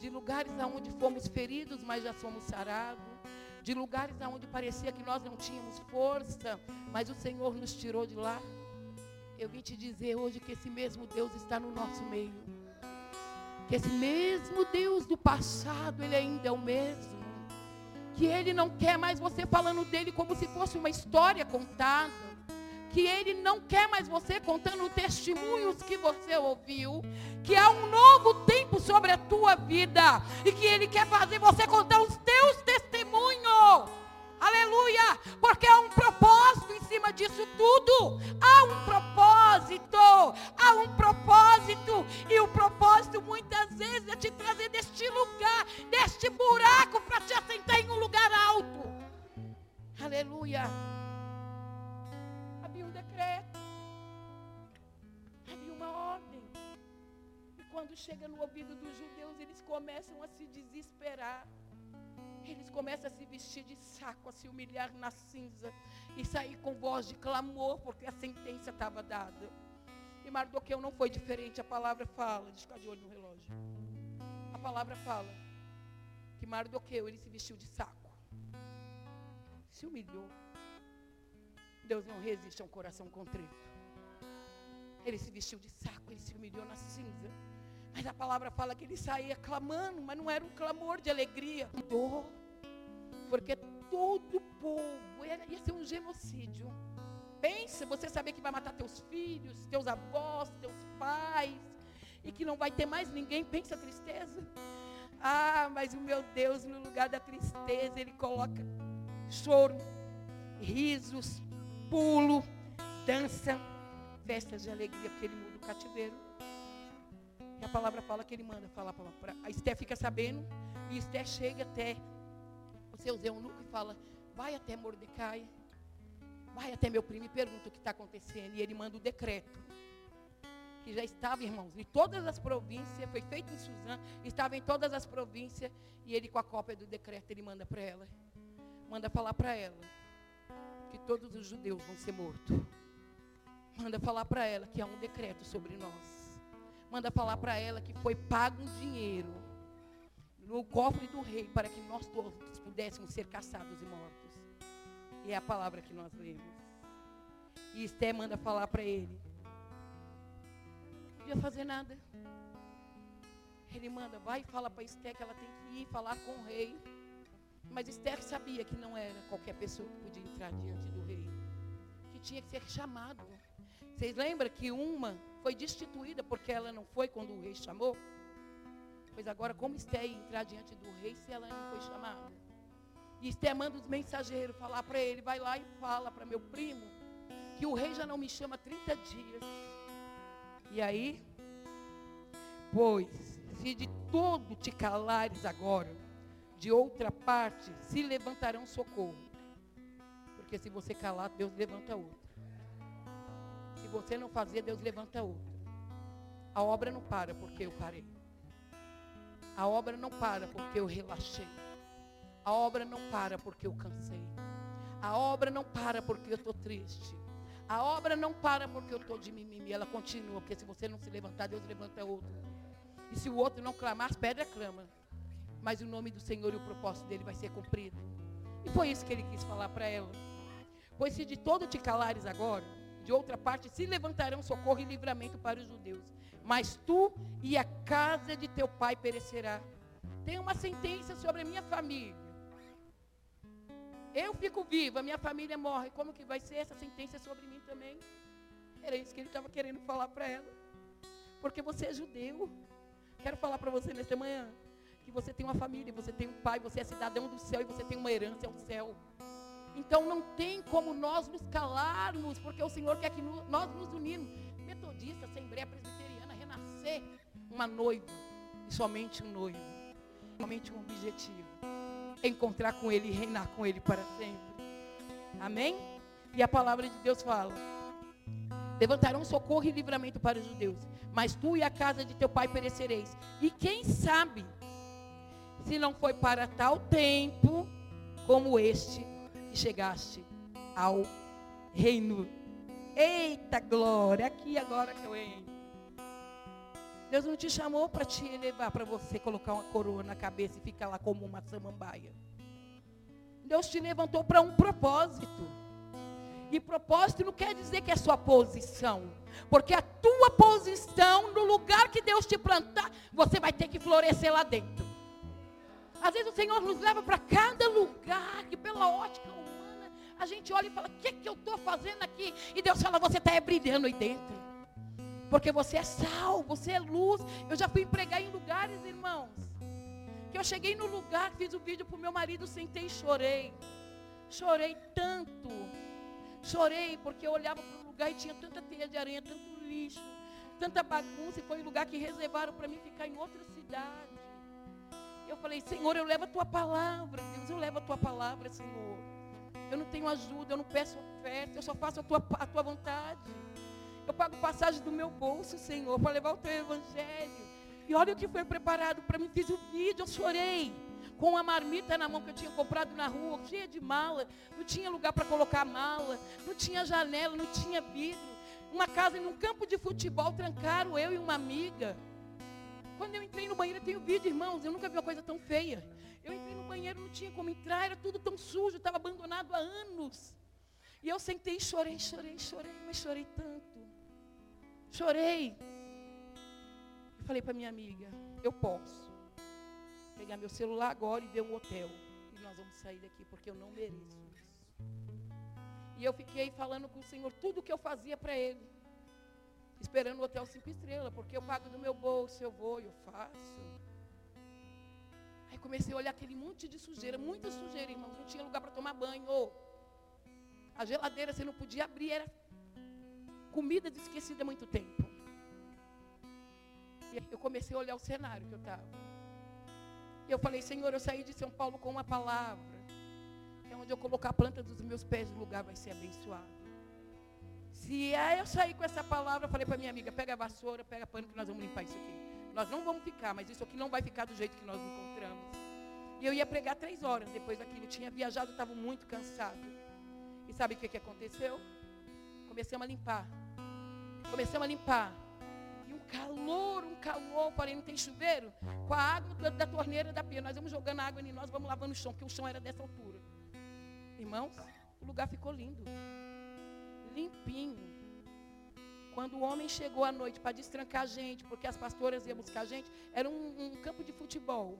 de lugares aonde fomos feridos, mas já somos sarados, de lugares aonde parecia que nós não tínhamos força, mas o Senhor nos tirou de lá. Eu vim te dizer hoje que esse mesmo Deus está no nosso meio. Que esse mesmo Deus do passado, ele ainda é o mesmo que Ele não quer mais você falando dele como se fosse uma história contada. Que Ele não quer mais você contando testemunhos que você ouviu. Que há um novo tempo sobre a tua vida. E que Ele quer fazer você contar os teus testemunhos. Aleluia! Porque há um propósito em cima disso tudo. Há um propósito. Há um propósito. E o propósito muitas vezes é te trazer deste lugar, deste buraco, para te assentar em um lugar alto. Aleluia! Havia um uma ordem. E quando chega no ouvido dos judeus, eles começam a se desesperar. Eles começam a se vestir de saco, a se humilhar na cinza e sair com voz de clamor, porque a sentença estava dada. E Mardoqueu não foi diferente. A palavra fala, eu ficar de olho no relógio. A palavra fala que Mardoqueu, ele se vestiu de saco. Se humilhou. Deus não resiste a um coração contrito. Ele se vestiu de saco, ele se humilhou na cinza. Mas a palavra fala que ele saía clamando, mas não era um clamor de alegria, dor. Porque todo o povo ia, ia ser um genocídio. Pensa, você saber que vai matar teus filhos, teus avós, teus pais, e que não vai ter mais ninguém, pensa a tristeza. Ah, mas o meu Deus, no lugar da tristeza, Ele coloca choro, risos, pulo, dança, festas de alegria, porque Ele muda o cativeiro. E a palavra fala que Ele manda falar para. A Esté fica sabendo, e Esté chega até o seu eunuco e fala: Vai até Mordecai Vai até meu primo e pergunta o que está acontecendo. E ele manda o decreto. Que já estava, irmãos, em todas as províncias, foi feito em Suzano, estava em todas as províncias, e ele com a cópia do decreto, ele manda para ela. Manda falar para ela que todos os judeus vão ser mortos. Manda falar para ela que há um decreto sobre nós. Manda falar para ela que foi pago um dinheiro no cofre do rei para que nós todos pudéssemos ser caçados e mortos. E é a palavra que nós lemos. E Esté manda falar para ele. Não podia fazer nada. Ele manda, vai e fala para Esté que ela tem que ir falar com o rei. Mas Esther sabia que não era qualquer pessoa que podia entrar diante do rei. Que tinha que ser chamado. Vocês lembram que uma foi destituída porque ela não foi quando o rei chamou? Pois agora, como Esther ia entrar diante do rei se ela não foi chamada? E Esté manda os mensageiros falar para ele, vai lá e fala para meu primo, que o rei já não me chama 30 dias. E aí, pois, se de todo te calares agora, de outra parte se levantarão socorro. Porque se você calar, Deus levanta outro. Se você não fazer, Deus levanta outro. A obra não para porque eu parei. A obra não para porque eu relaxei. A obra não para porque eu cansei. A obra não para porque eu estou triste. A obra não para porque eu estou de mimimi. Ela continua, porque se você não se levantar, Deus levanta outro. E se o outro não clamar, as pedras clamam. Mas o nome do Senhor e o propósito dele vai ser cumprido. E foi isso que ele quis falar para ela. Pois se de todo te calares agora, de outra parte se levantarão socorro e livramento para os judeus. Mas tu e a casa de teu pai perecerá. Tem uma sentença sobre a minha família. Eu fico viva, minha família morre. Como que vai ser essa sentença sobre mim também? Era isso que ele estava querendo falar para ela. Porque você é judeu. Quero falar para você nesta manhã que você tem uma família, você tem um pai, você é cidadão do céu e você tem uma herança ao céu. Então não tem como nós nos calarmos, porque o Senhor quer que nós nos unirmos. Metodista, Assembleia Presbiteriana, renascer uma noiva e somente um noivo, somente um objetivo encontrar com Ele e reinar com Ele para sempre. Amém? E a palavra de Deus fala: Levantarão socorro e livramento para os judeus, mas tu e a casa de teu pai perecereis. E quem sabe, se não foi para tal tempo como este que chegaste ao reino. Eita glória, aqui agora que eu entro. Deus não te chamou para te elevar, para você colocar uma coroa na cabeça e ficar lá como uma samambaia. Deus te levantou para um propósito. E propósito não quer dizer que é sua posição. Porque a tua posição, no lugar que Deus te plantar, você vai ter que florescer lá dentro. Às vezes o Senhor nos leva para cada lugar que pela ótica humana a gente olha e fala: o que, é que eu estou fazendo aqui? E Deus fala: você está brilhando aí dentro. Porque você é sal, você é luz. Eu já fui pregar em lugares, irmãos. Que eu cheguei no lugar, fiz o um vídeo para o meu marido, sentei e chorei. Chorei tanto. Chorei porque eu olhava para o lugar e tinha tanta teia de aranha, tanto lixo, tanta bagunça. E foi um lugar que reservaram para mim ficar em outra cidade. Eu falei, Senhor, eu levo a tua palavra. Deus, eu levo a tua palavra, Senhor. Eu não tenho ajuda, eu não peço oferta, eu só faço a tua, a tua vontade. Eu pago passagem do meu bolso, Senhor, para levar o teu evangelho. E olha o que foi preparado para mim. Fiz o vídeo, eu chorei. Com uma marmita na mão que eu tinha comprado na rua, cheia de mala. Não tinha lugar para colocar mala. Não tinha janela, não tinha vidro. Uma casa em um campo de futebol, trancaram eu e uma amiga. Quando eu entrei no banheiro, eu tenho vídeo, irmãos. Eu nunca vi uma coisa tão feia. Eu entrei no banheiro, não tinha como entrar, era tudo tão sujo, estava abandonado há anos. E eu sentei e chorei, chorei, chorei, mas chorei tanto. Chorei. Eu falei para minha amiga, eu posso pegar meu celular agora e ver um hotel. E nós vamos sair daqui, porque eu não mereço isso. E eu fiquei falando com o Senhor tudo o que eu fazia para Ele. Esperando o hotel cinco estrelas, porque eu pago do meu bolso, eu vou, eu faço. Aí comecei a olhar aquele monte de sujeira, muita sujeira, irmãos. Não tinha lugar para tomar banho. A geladeira você não podia abrir, era comida esquecida há muito tempo. E eu comecei a olhar o cenário que eu estava. E eu falei, Senhor, eu saí de São Paulo com uma palavra. É onde eu colocar a planta dos meus pés, o lugar vai ser abençoado. Se é eu sair com essa palavra, falei para minha amiga, pega a vassoura, pega pano que nós vamos limpar isso aqui. Nós não vamos ficar, mas isso aqui não vai ficar do jeito que nós encontramos. E eu ia pregar três horas depois daquilo. Tinha viajado, estava muito cansado. E sabe o que, que aconteceu? Começamos a limpar. Começamos a limpar calor, um calor, porém não tem chuveiro, com a água da, da torneira da pia. Nós vamos jogando água em nós, vamos lavando o chão, porque o chão era dessa altura. Irmãos, o lugar ficou lindo. Limpinho. Quando o homem chegou à noite para destrancar a gente, porque as pastoras iam buscar a gente, era um, um campo de futebol.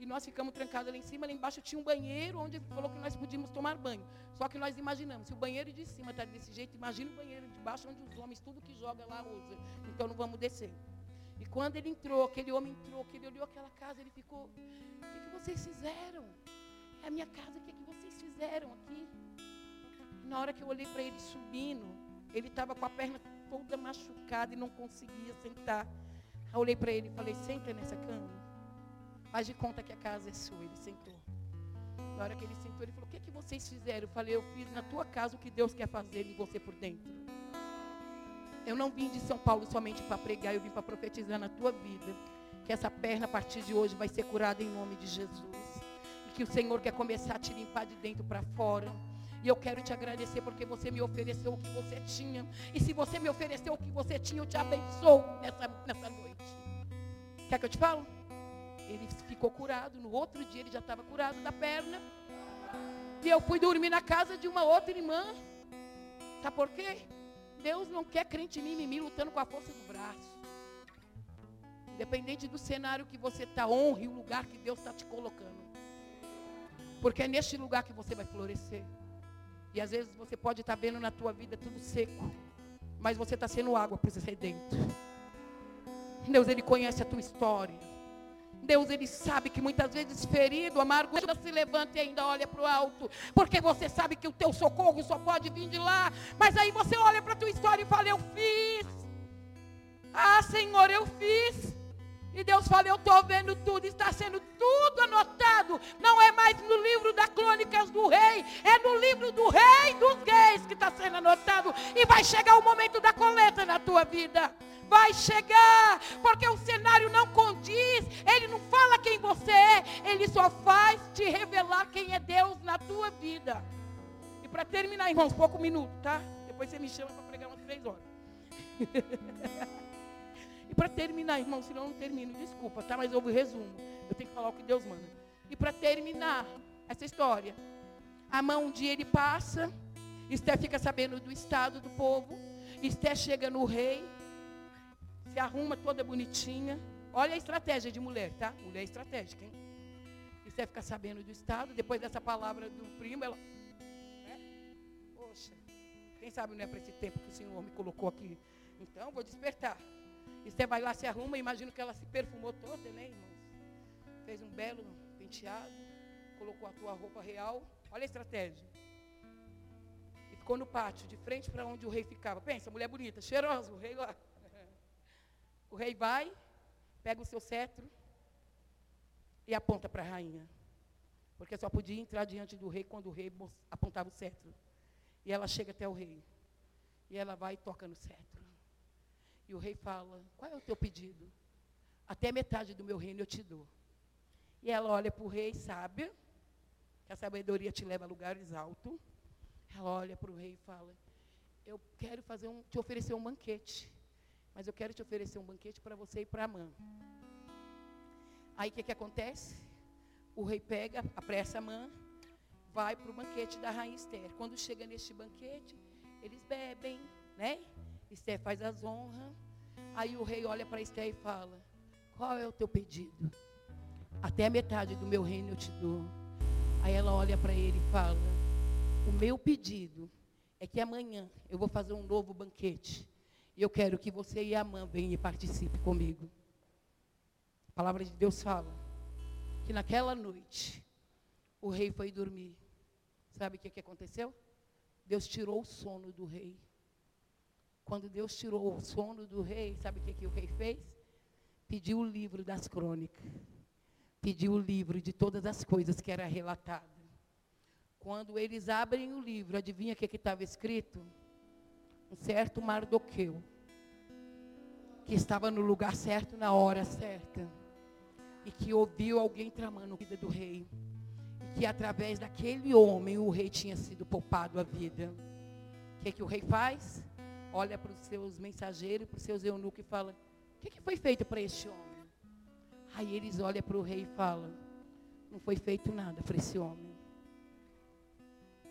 E nós ficamos trancados lá em cima, lá embaixo tinha um banheiro onde ele falou que nós podíamos tomar banho. Só que nós imaginamos, se o banheiro de cima está desse jeito, imagina o banheiro de baixo onde os homens, tudo que joga lá usa. Então não vamos descer. E quando ele entrou, aquele homem entrou, que ele olhou aquela casa, ele ficou, o que, que vocês fizeram? É a minha casa, o que, que vocês fizeram aqui? Na hora que eu olhei para ele subindo, ele estava com a perna toda machucada e não conseguia sentar. Eu olhei para ele e falei, senta nessa cama. Faz de conta que a casa é sua. Ele sentou. Na hora que ele sentou, ele falou: O que, é que vocês fizeram? Eu falei: Eu fiz na tua casa o que Deus quer fazer em você por dentro. Eu não vim de São Paulo somente para pregar, eu vim para profetizar na tua vida. Que essa perna a partir de hoje vai ser curada em nome de Jesus. E que o Senhor quer começar a te limpar de dentro para fora. E eu quero te agradecer porque você me ofereceu o que você tinha. E se você me ofereceu o que você tinha, eu te abençoo nessa, nessa noite. Quer que eu te falo? Ele ficou curado. No outro dia ele já estava curado da perna. E eu fui dormir na casa de uma outra irmã. Sabe por quê? Deus não quer crente mimimi lutando com a força do braço. Independente do cenário que você está, honre o lugar que Deus está te colocando. Porque é neste lugar que você vai florescer. E às vezes você pode estar tá vendo na tua vida tudo seco. Mas você está sendo água para o sedento. Deus, Ele conhece a tua história. Deus, Ele sabe que muitas vezes ferido, amargura, se levanta e ainda olha para o alto. Porque você sabe que o teu socorro só pode vir de lá. Mas aí você olha para a tua história e fala, eu fiz. Ah, Senhor, eu fiz. E Deus fala, eu estou vendo tudo, está sendo tudo anotado. Não é mais no livro das crônicas do rei, é no livro do rei dos reis que está sendo anotado. E vai chegar o momento da coleta na tua vida vai chegar, porque o cenário não condiz, ele não fala quem você é, ele só faz te revelar quem é Deus na tua vida. E para terminar, irmãos, pouco minuto, tá? Depois você me chama para pregar umas três horas. para terminar, irmãos, senão eu não termino, desculpa, tá? Mas houve resumo. Eu tenho que falar o que Deus manda. E para terminar essa história, a mão um dia ele passa, Esté fica sabendo do estado do povo, Esté chega no rei, se arruma toda bonitinha. Olha a estratégia de mulher, tá? Mulher é estratégica, hein? E você ficar sabendo do estado, depois dessa palavra do primo, ela. Né? Poxa, quem sabe não é para esse tempo que o Senhor me colocou aqui. Então, vou despertar. E você vai lá, se arruma, imagino que ela se perfumou toda, né, irmãos? Fez um belo penteado, colocou a tua roupa real. Olha a estratégia. E ficou no pátio, de frente para onde o rei ficava. Pensa, mulher bonita, cheirosa, o rei lá. O rei vai, pega o seu cetro e aponta para a rainha. Porque só podia entrar diante do rei quando o rei apontava o cetro. E ela chega até o rei. E ela vai e toca no cetro. E o rei fala: Qual é o teu pedido? Até metade do meu reino eu te dou. E ela olha para o rei, sábia, que a sabedoria te leva a lugares altos. Ela olha para o rei e fala: Eu quero fazer um, te oferecer um banquete mas eu quero te oferecer um banquete para você e para a mãe. Aí o que, que acontece? O rei pega, apressa a mãe, vai para o banquete da rainha Esther. Quando chega neste banquete, eles bebem, né? Esther faz as honras. Aí o rei olha para Esther e fala: Qual é o teu pedido? Até a metade do meu reino eu te dou. Aí ela olha para ele e fala: O meu pedido é que amanhã eu vou fazer um novo banquete. E eu quero que você e a mãe venham e participem comigo. A palavra de Deus fala que naquela noite o rei foi dormir. Sabe o que, que aconteceu? Deus tirou o sono do rei. Quando Deus tirou o sono do rei, sabe o que, que o rei fez? Pediu o livro das crônicas. Pediu o livro de todas as coisas que era relatado. Quando eles abrem o livro, adivinha o que estava escrito? Um certo Mardoqueu, que estava no lugar certo, na hora certa, e que ouviu alguém tramando a vida do rei que através daquele homem o rei tinha sido poupado a vida. O que, que o rei faz? Olha para os seus mensageiros, para os seus eunucos e fala: O que, que foi feito para este homem? Aí eles olham para o rei e falam: Não foi feito nada para esse homem.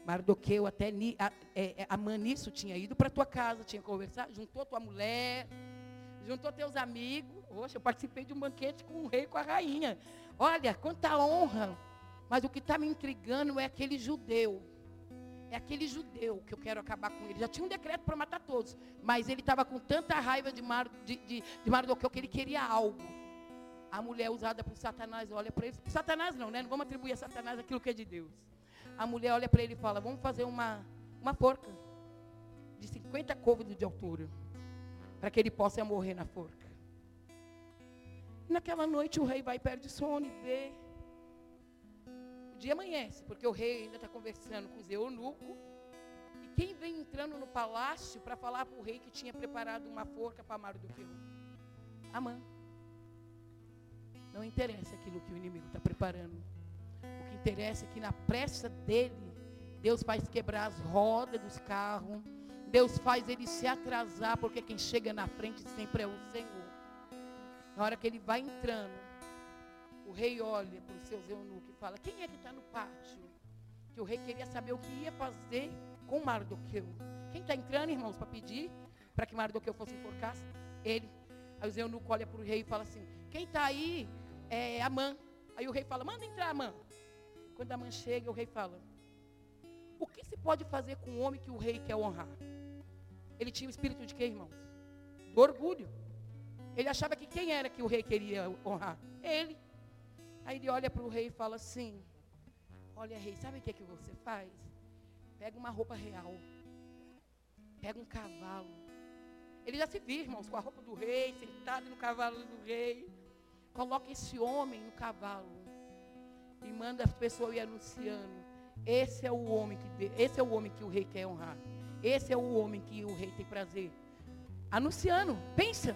Mardoqueu até a, é, é, a Manisso tinha ido para tua casa, tinha conversado, juntou tua mulher, juntou teus amigos. Poxa, eu participei de um banquete com o rei e com a rainha. Olha, quanta honra. Mas o que está me intrigando é aquele judeu. É aquele judeu que eu quero acabar com ele. Já tinha um decreto para matar todos. Mas ele estava com tanta raiva de, Mar, de, de, de Mardoqueu que ele queria algo. A mulher usada por Satanás olha para ele. Satanás não, né? Não vamos atribuir a Satanás aquilo que é de Deus. A mulher olha para ele e fala: Vamos fazer uma, uma forca de 50 côvados de altura. Para que ele possa morrer na forca. E naquela noite o rei vai perde sono e vê o dia amanhece, porque o rei ainda está conversando com os eunucos. E quem vem entrando no palácio para falar para o rei que tinha preparado uma forca para Mardoqueu? Amã. Não interessa aquilo que o inimigo está preparando. O que interessa é que na pressa dele, Deus faz quebrar as rodas dos carros. Deus faz ele se atrasar, porque quem chega na frente sempre é o Senhor. Na hora que ele vai entrando, o rei olha para os seus eunucos e fala: Quem é que está no pátio? Que o rei queria saber o que ia fazer com Mardoqueu. Quem está entrando, irmãos, para pedir para que Mardoqueu fosse enforcado? Ele. Aí os eunucos olham para o rei e falam assim: Quem está aí é Amã. Aí o rei fala: Manda entrar, Amã. Quando Amã chega, o rei fala: O que se pode fazer com um homem que o rei quer honrar? Ele tinha o espírito de quê, irmãos? Do orgulho. Ele achava que quem era que o rei queria honrar? Ele. Aí ele olha para o rei e fala assim: Olha, rei, sabe o que, é que você faz? Pega uma roupa real, pega um cavalo. Ele já se viu, irmãos, com a roupa do rei, sentado no cavalo do rei. Coloca esse homem no cavalo e manda as pessoas ir anunciando. Esse é o homem que esse é o homem que o rei quer honrar. Esse é o homem que o rei tem prazer. Anunciando, pensa.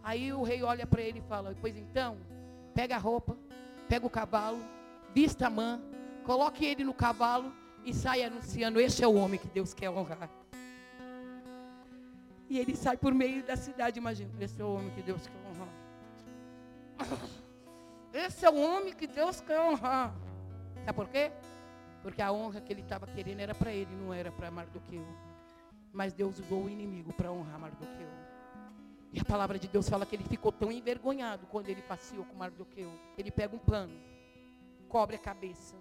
Aí o rei olha para ele e fala: Pois então, pega a roupa, pega o cavalo, vista a mãe, coloque ele no cavalo e sai anunciando: Este é o homem que Deus quer honrar. E ele sai por meio da cidade, imagina. Esse é o homem que Deus quer honrar. Esse é o homem que Deus quer honrar. Sabe por quê? Porque a honra que ele estava querendo era para ele, não era para Mardoqueu. Mas Deus usou o inimigo para honrar Mardoqueu. E a palavra de Deus fala que ele ficou tão envergonhado quando ele passeou com Mardoqueu. Ele pega um pano, cobre a cabeça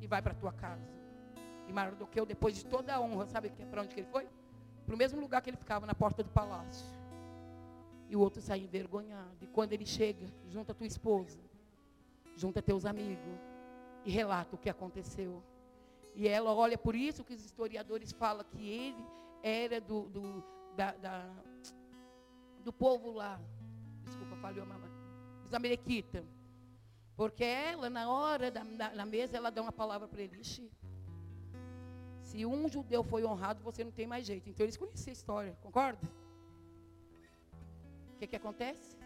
e vai para a tua casa. E Mardoqueu, depois de toda a honra, sabe para onde que ele foi? Para o mesmo lugar que ele ficava, na porta do palácio. E o outro sai envergonhado. E quando ele chega, junta a tua esposa, junta teus amigos e relata o que aconteceu. E ela olha, por isso que os historiadores falam que ele era do, do da, da do povo lá. Desculpa, falhou a mamãe. Dos Amalequitas. Porque ela, na hora da na mesa, ela dá uma palavra para ele. Ixi, se um judeu foi honrado, você não tem mais jeito. Então eles conheciam a história, concorda? O que, que acontece?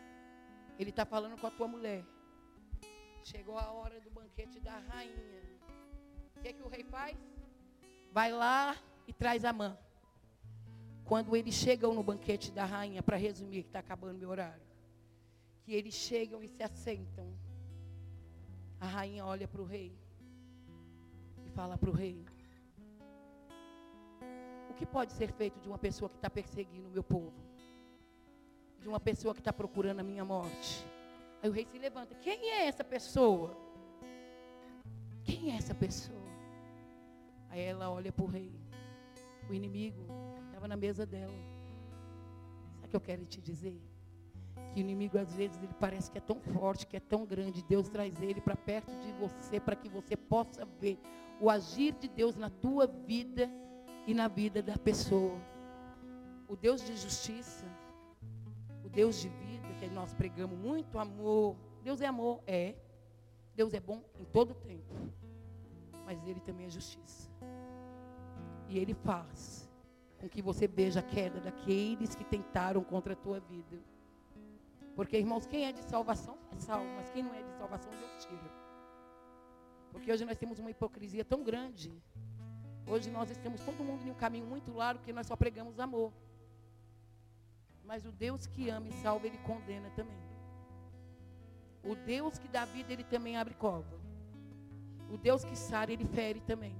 Ele está falando com a tua mulher. Chegou a hora do banquete da rainha. O que, que o rei faz? Vai lá e traz a mãe. Quando eles chegam no banquete da rainha, para resumir, que está acabando meu horário, que eles chegam e se assentam, a rainha olha para o rei e fala para o rei: O que pode ser feito de uma pessoa que está perseguindo o meu povo? de uma pessoa que está procurando a minha morte. Aí o rei se levanta. Quem é essa pessoa? Quem é essa pessoa? Aí ela olha para o rei. O inimigo estava na mesa dela. Sabe o que eu quero te dizer? Que o inimigo, às vezes, ele parece que é tão forte, que é tão grande. Deus traz ele para perto de você, para que você possa ver o agir de Deus na tua vida e na vida da pessoa. O Deus de justiça, o Deus de vida, que nós pregamos muito amor. Deus é amor, é. Deus é bom em todo tempo. Mas Ele também é justiça. E Ele faz com que você veja a queda daqueles que tentaram contra a tua vida. Porque, irmãos, quem é de salvação é salvo, mas quem não é de salvação, Deus tira. Porque hoje nós temos uma hipocrisia tão grande. Hoje nós estamos todo mundo em um caminho muito largo que nós só pregamos amor. Mas o Deus que ama e salva, ele condena também. O Deus que dá vida, ele também abre cova. O Deus que sara, ele fere também.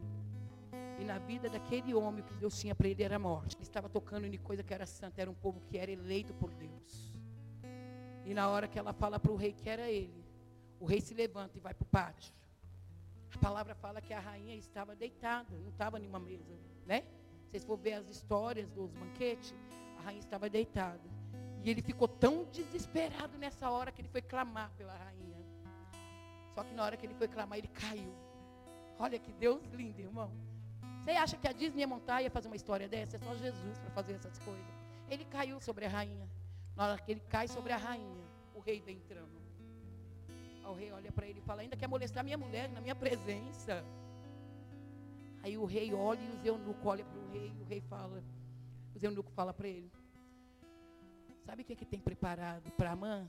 E na vida daquele homem, o que Deus tinha para ele era morte. Ele estava tocando em coisa que era santa, era um povo que era eleito por Deus. E na hora que ela fala para o rei que era ele, o rei se levanta e vai para o pátio. A palavra fala que a rainha estava deitada, não estava em uma mesa, né? Vocês for ver as histórias dos banquetes, a rainha estava deitada. E ele ficou tão desesperado nessa hora que ele foi clamar pela rainha. Só que na hora que ele foi clamar, ele caiu. Olha que Deus lindo, irmão. Você acha que a Disney ia montar e ia fazer uma história dessa? É só Jesus para fazer essas coisas. Ele caiu sobre a rainha. Na hora que ele cai sobre a rainha, o rei vem entrando. O rei olha para ele e fala: Ainda quer molestar minha mulher na minha presença. Aí o rei olha e o eunuco olha para o rei e o rei fala: o eunuco fala para ele: Sabe o que, é que tem preparado para Amã?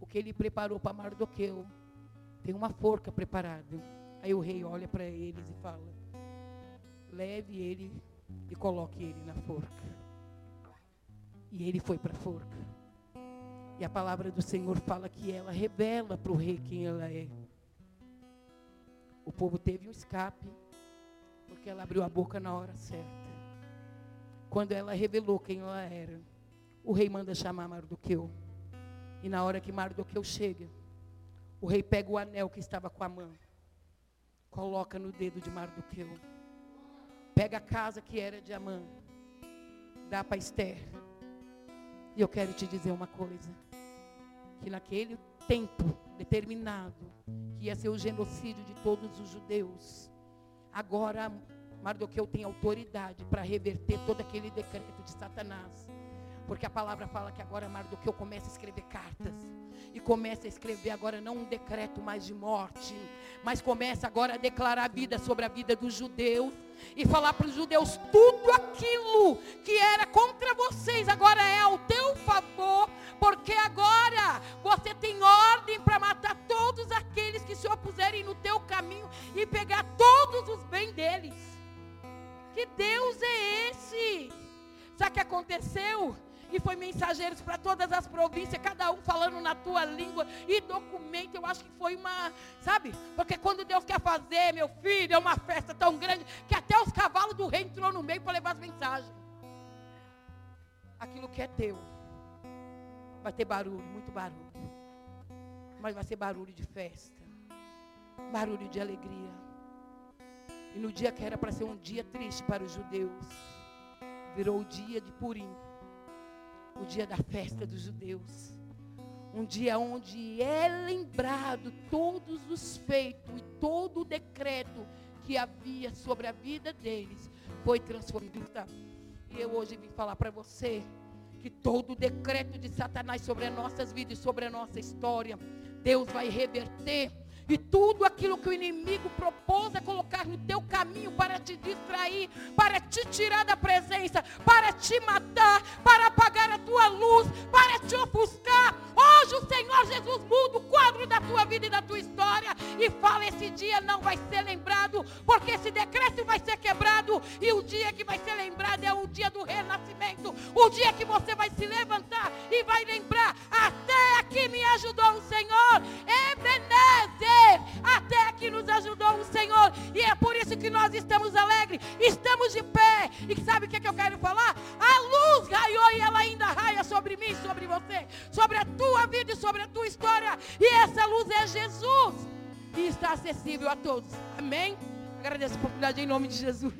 O que ele preparou para Mardoqueu. Tem uma forca preparada. Aí o rei olha para eles e fala: Leve ele e coloque ele na forca. E ele foi para a forca. E a palavra do Senhor fala que ela revela para o rei quem ela é. O povo teve um escape, porque ela abriu a boca na hora certa. Quando ela revelou quem ela era, o rei manda chamar Mardoqueu. E na hora que Mardoqueu chega, o rei pega o anel que estava com a mão, coloca no dedo de Mardoqueu, pega a casa que era de Amã, dá para Esther. E eu quero te dizer uma coisa: que naquele tempo determinado, que ia ser o genocídio de todos os judeus, agora Mardoqueu tem autoridade para reverter todo aquele decreto de Satanás. Porque a palavra fala que agora Mardoqueu começa a escrever cartas. E começa a escrever agora não um decreto mais de morte, mas começa agora a declarar vida sobre a vida dos judeus e falar para os judeus tudo aquilo que era contra vocês agora é ao teu favor, porque agora você tem ordem para matar todos aqueles que se opuserem no teu caminho e pegar todos os bens deles. Que Deus é esse? Sabe o que aconteceu? E foi mensageiros para todas as províncias, cada um falando na tua língua. E documento, eu acho que foi uma, sabe? Porque quando Deus quer fazer, meu filho, é uma festa tão grande que até os cavalos do rei entrou no meio para levar as mensagens. Aquilo que é teu. Vai ter barulho, muito barulho. Mas vai ser barulho de festa. Barulho de alegria. E no dia que era para ser um dia triste para os judeus, virou o dia de Purim, o dia da festa dos judeus. Um dia onde é lembrado todos os feitos e todo o decreto que havia sobre a vida deles foi transformado. E eu hoje vim falar para você que todo o decreto de Satanás sobre as nossas vidas e sobre a nossa história, Deus vai reverter e tudo aquilo que o inimigo propôs a colocar no teu caminho para te distrair, para te tirar da presença, para te matar, para apagar a tua luz, para te ofuscar. Hoje o Senhor Jesus muda o quadro da tua vida e da tua história e fala: esse dia não vai ser lembrado, porque esse decreto vai ser quebrado. E o dia que vai ser lembrado é o dia do renascimento, o dia que você vai se levantar e vai lembrar: até aqui me ajudou o Senhor. Ebenezer poder até que nos ajudou o Senhor. E é por isso que nós estamos alegres, estamos de pé. E sabe o que, é que eu quero falar? A luz raiou e ela ainda raia sobre mim, sobre você, sobre a tua vida e sobre a tua história. E essa luz é Jesus. E está acessível a todos. Amém? Agradeço a oportunidade em nome de Jesus.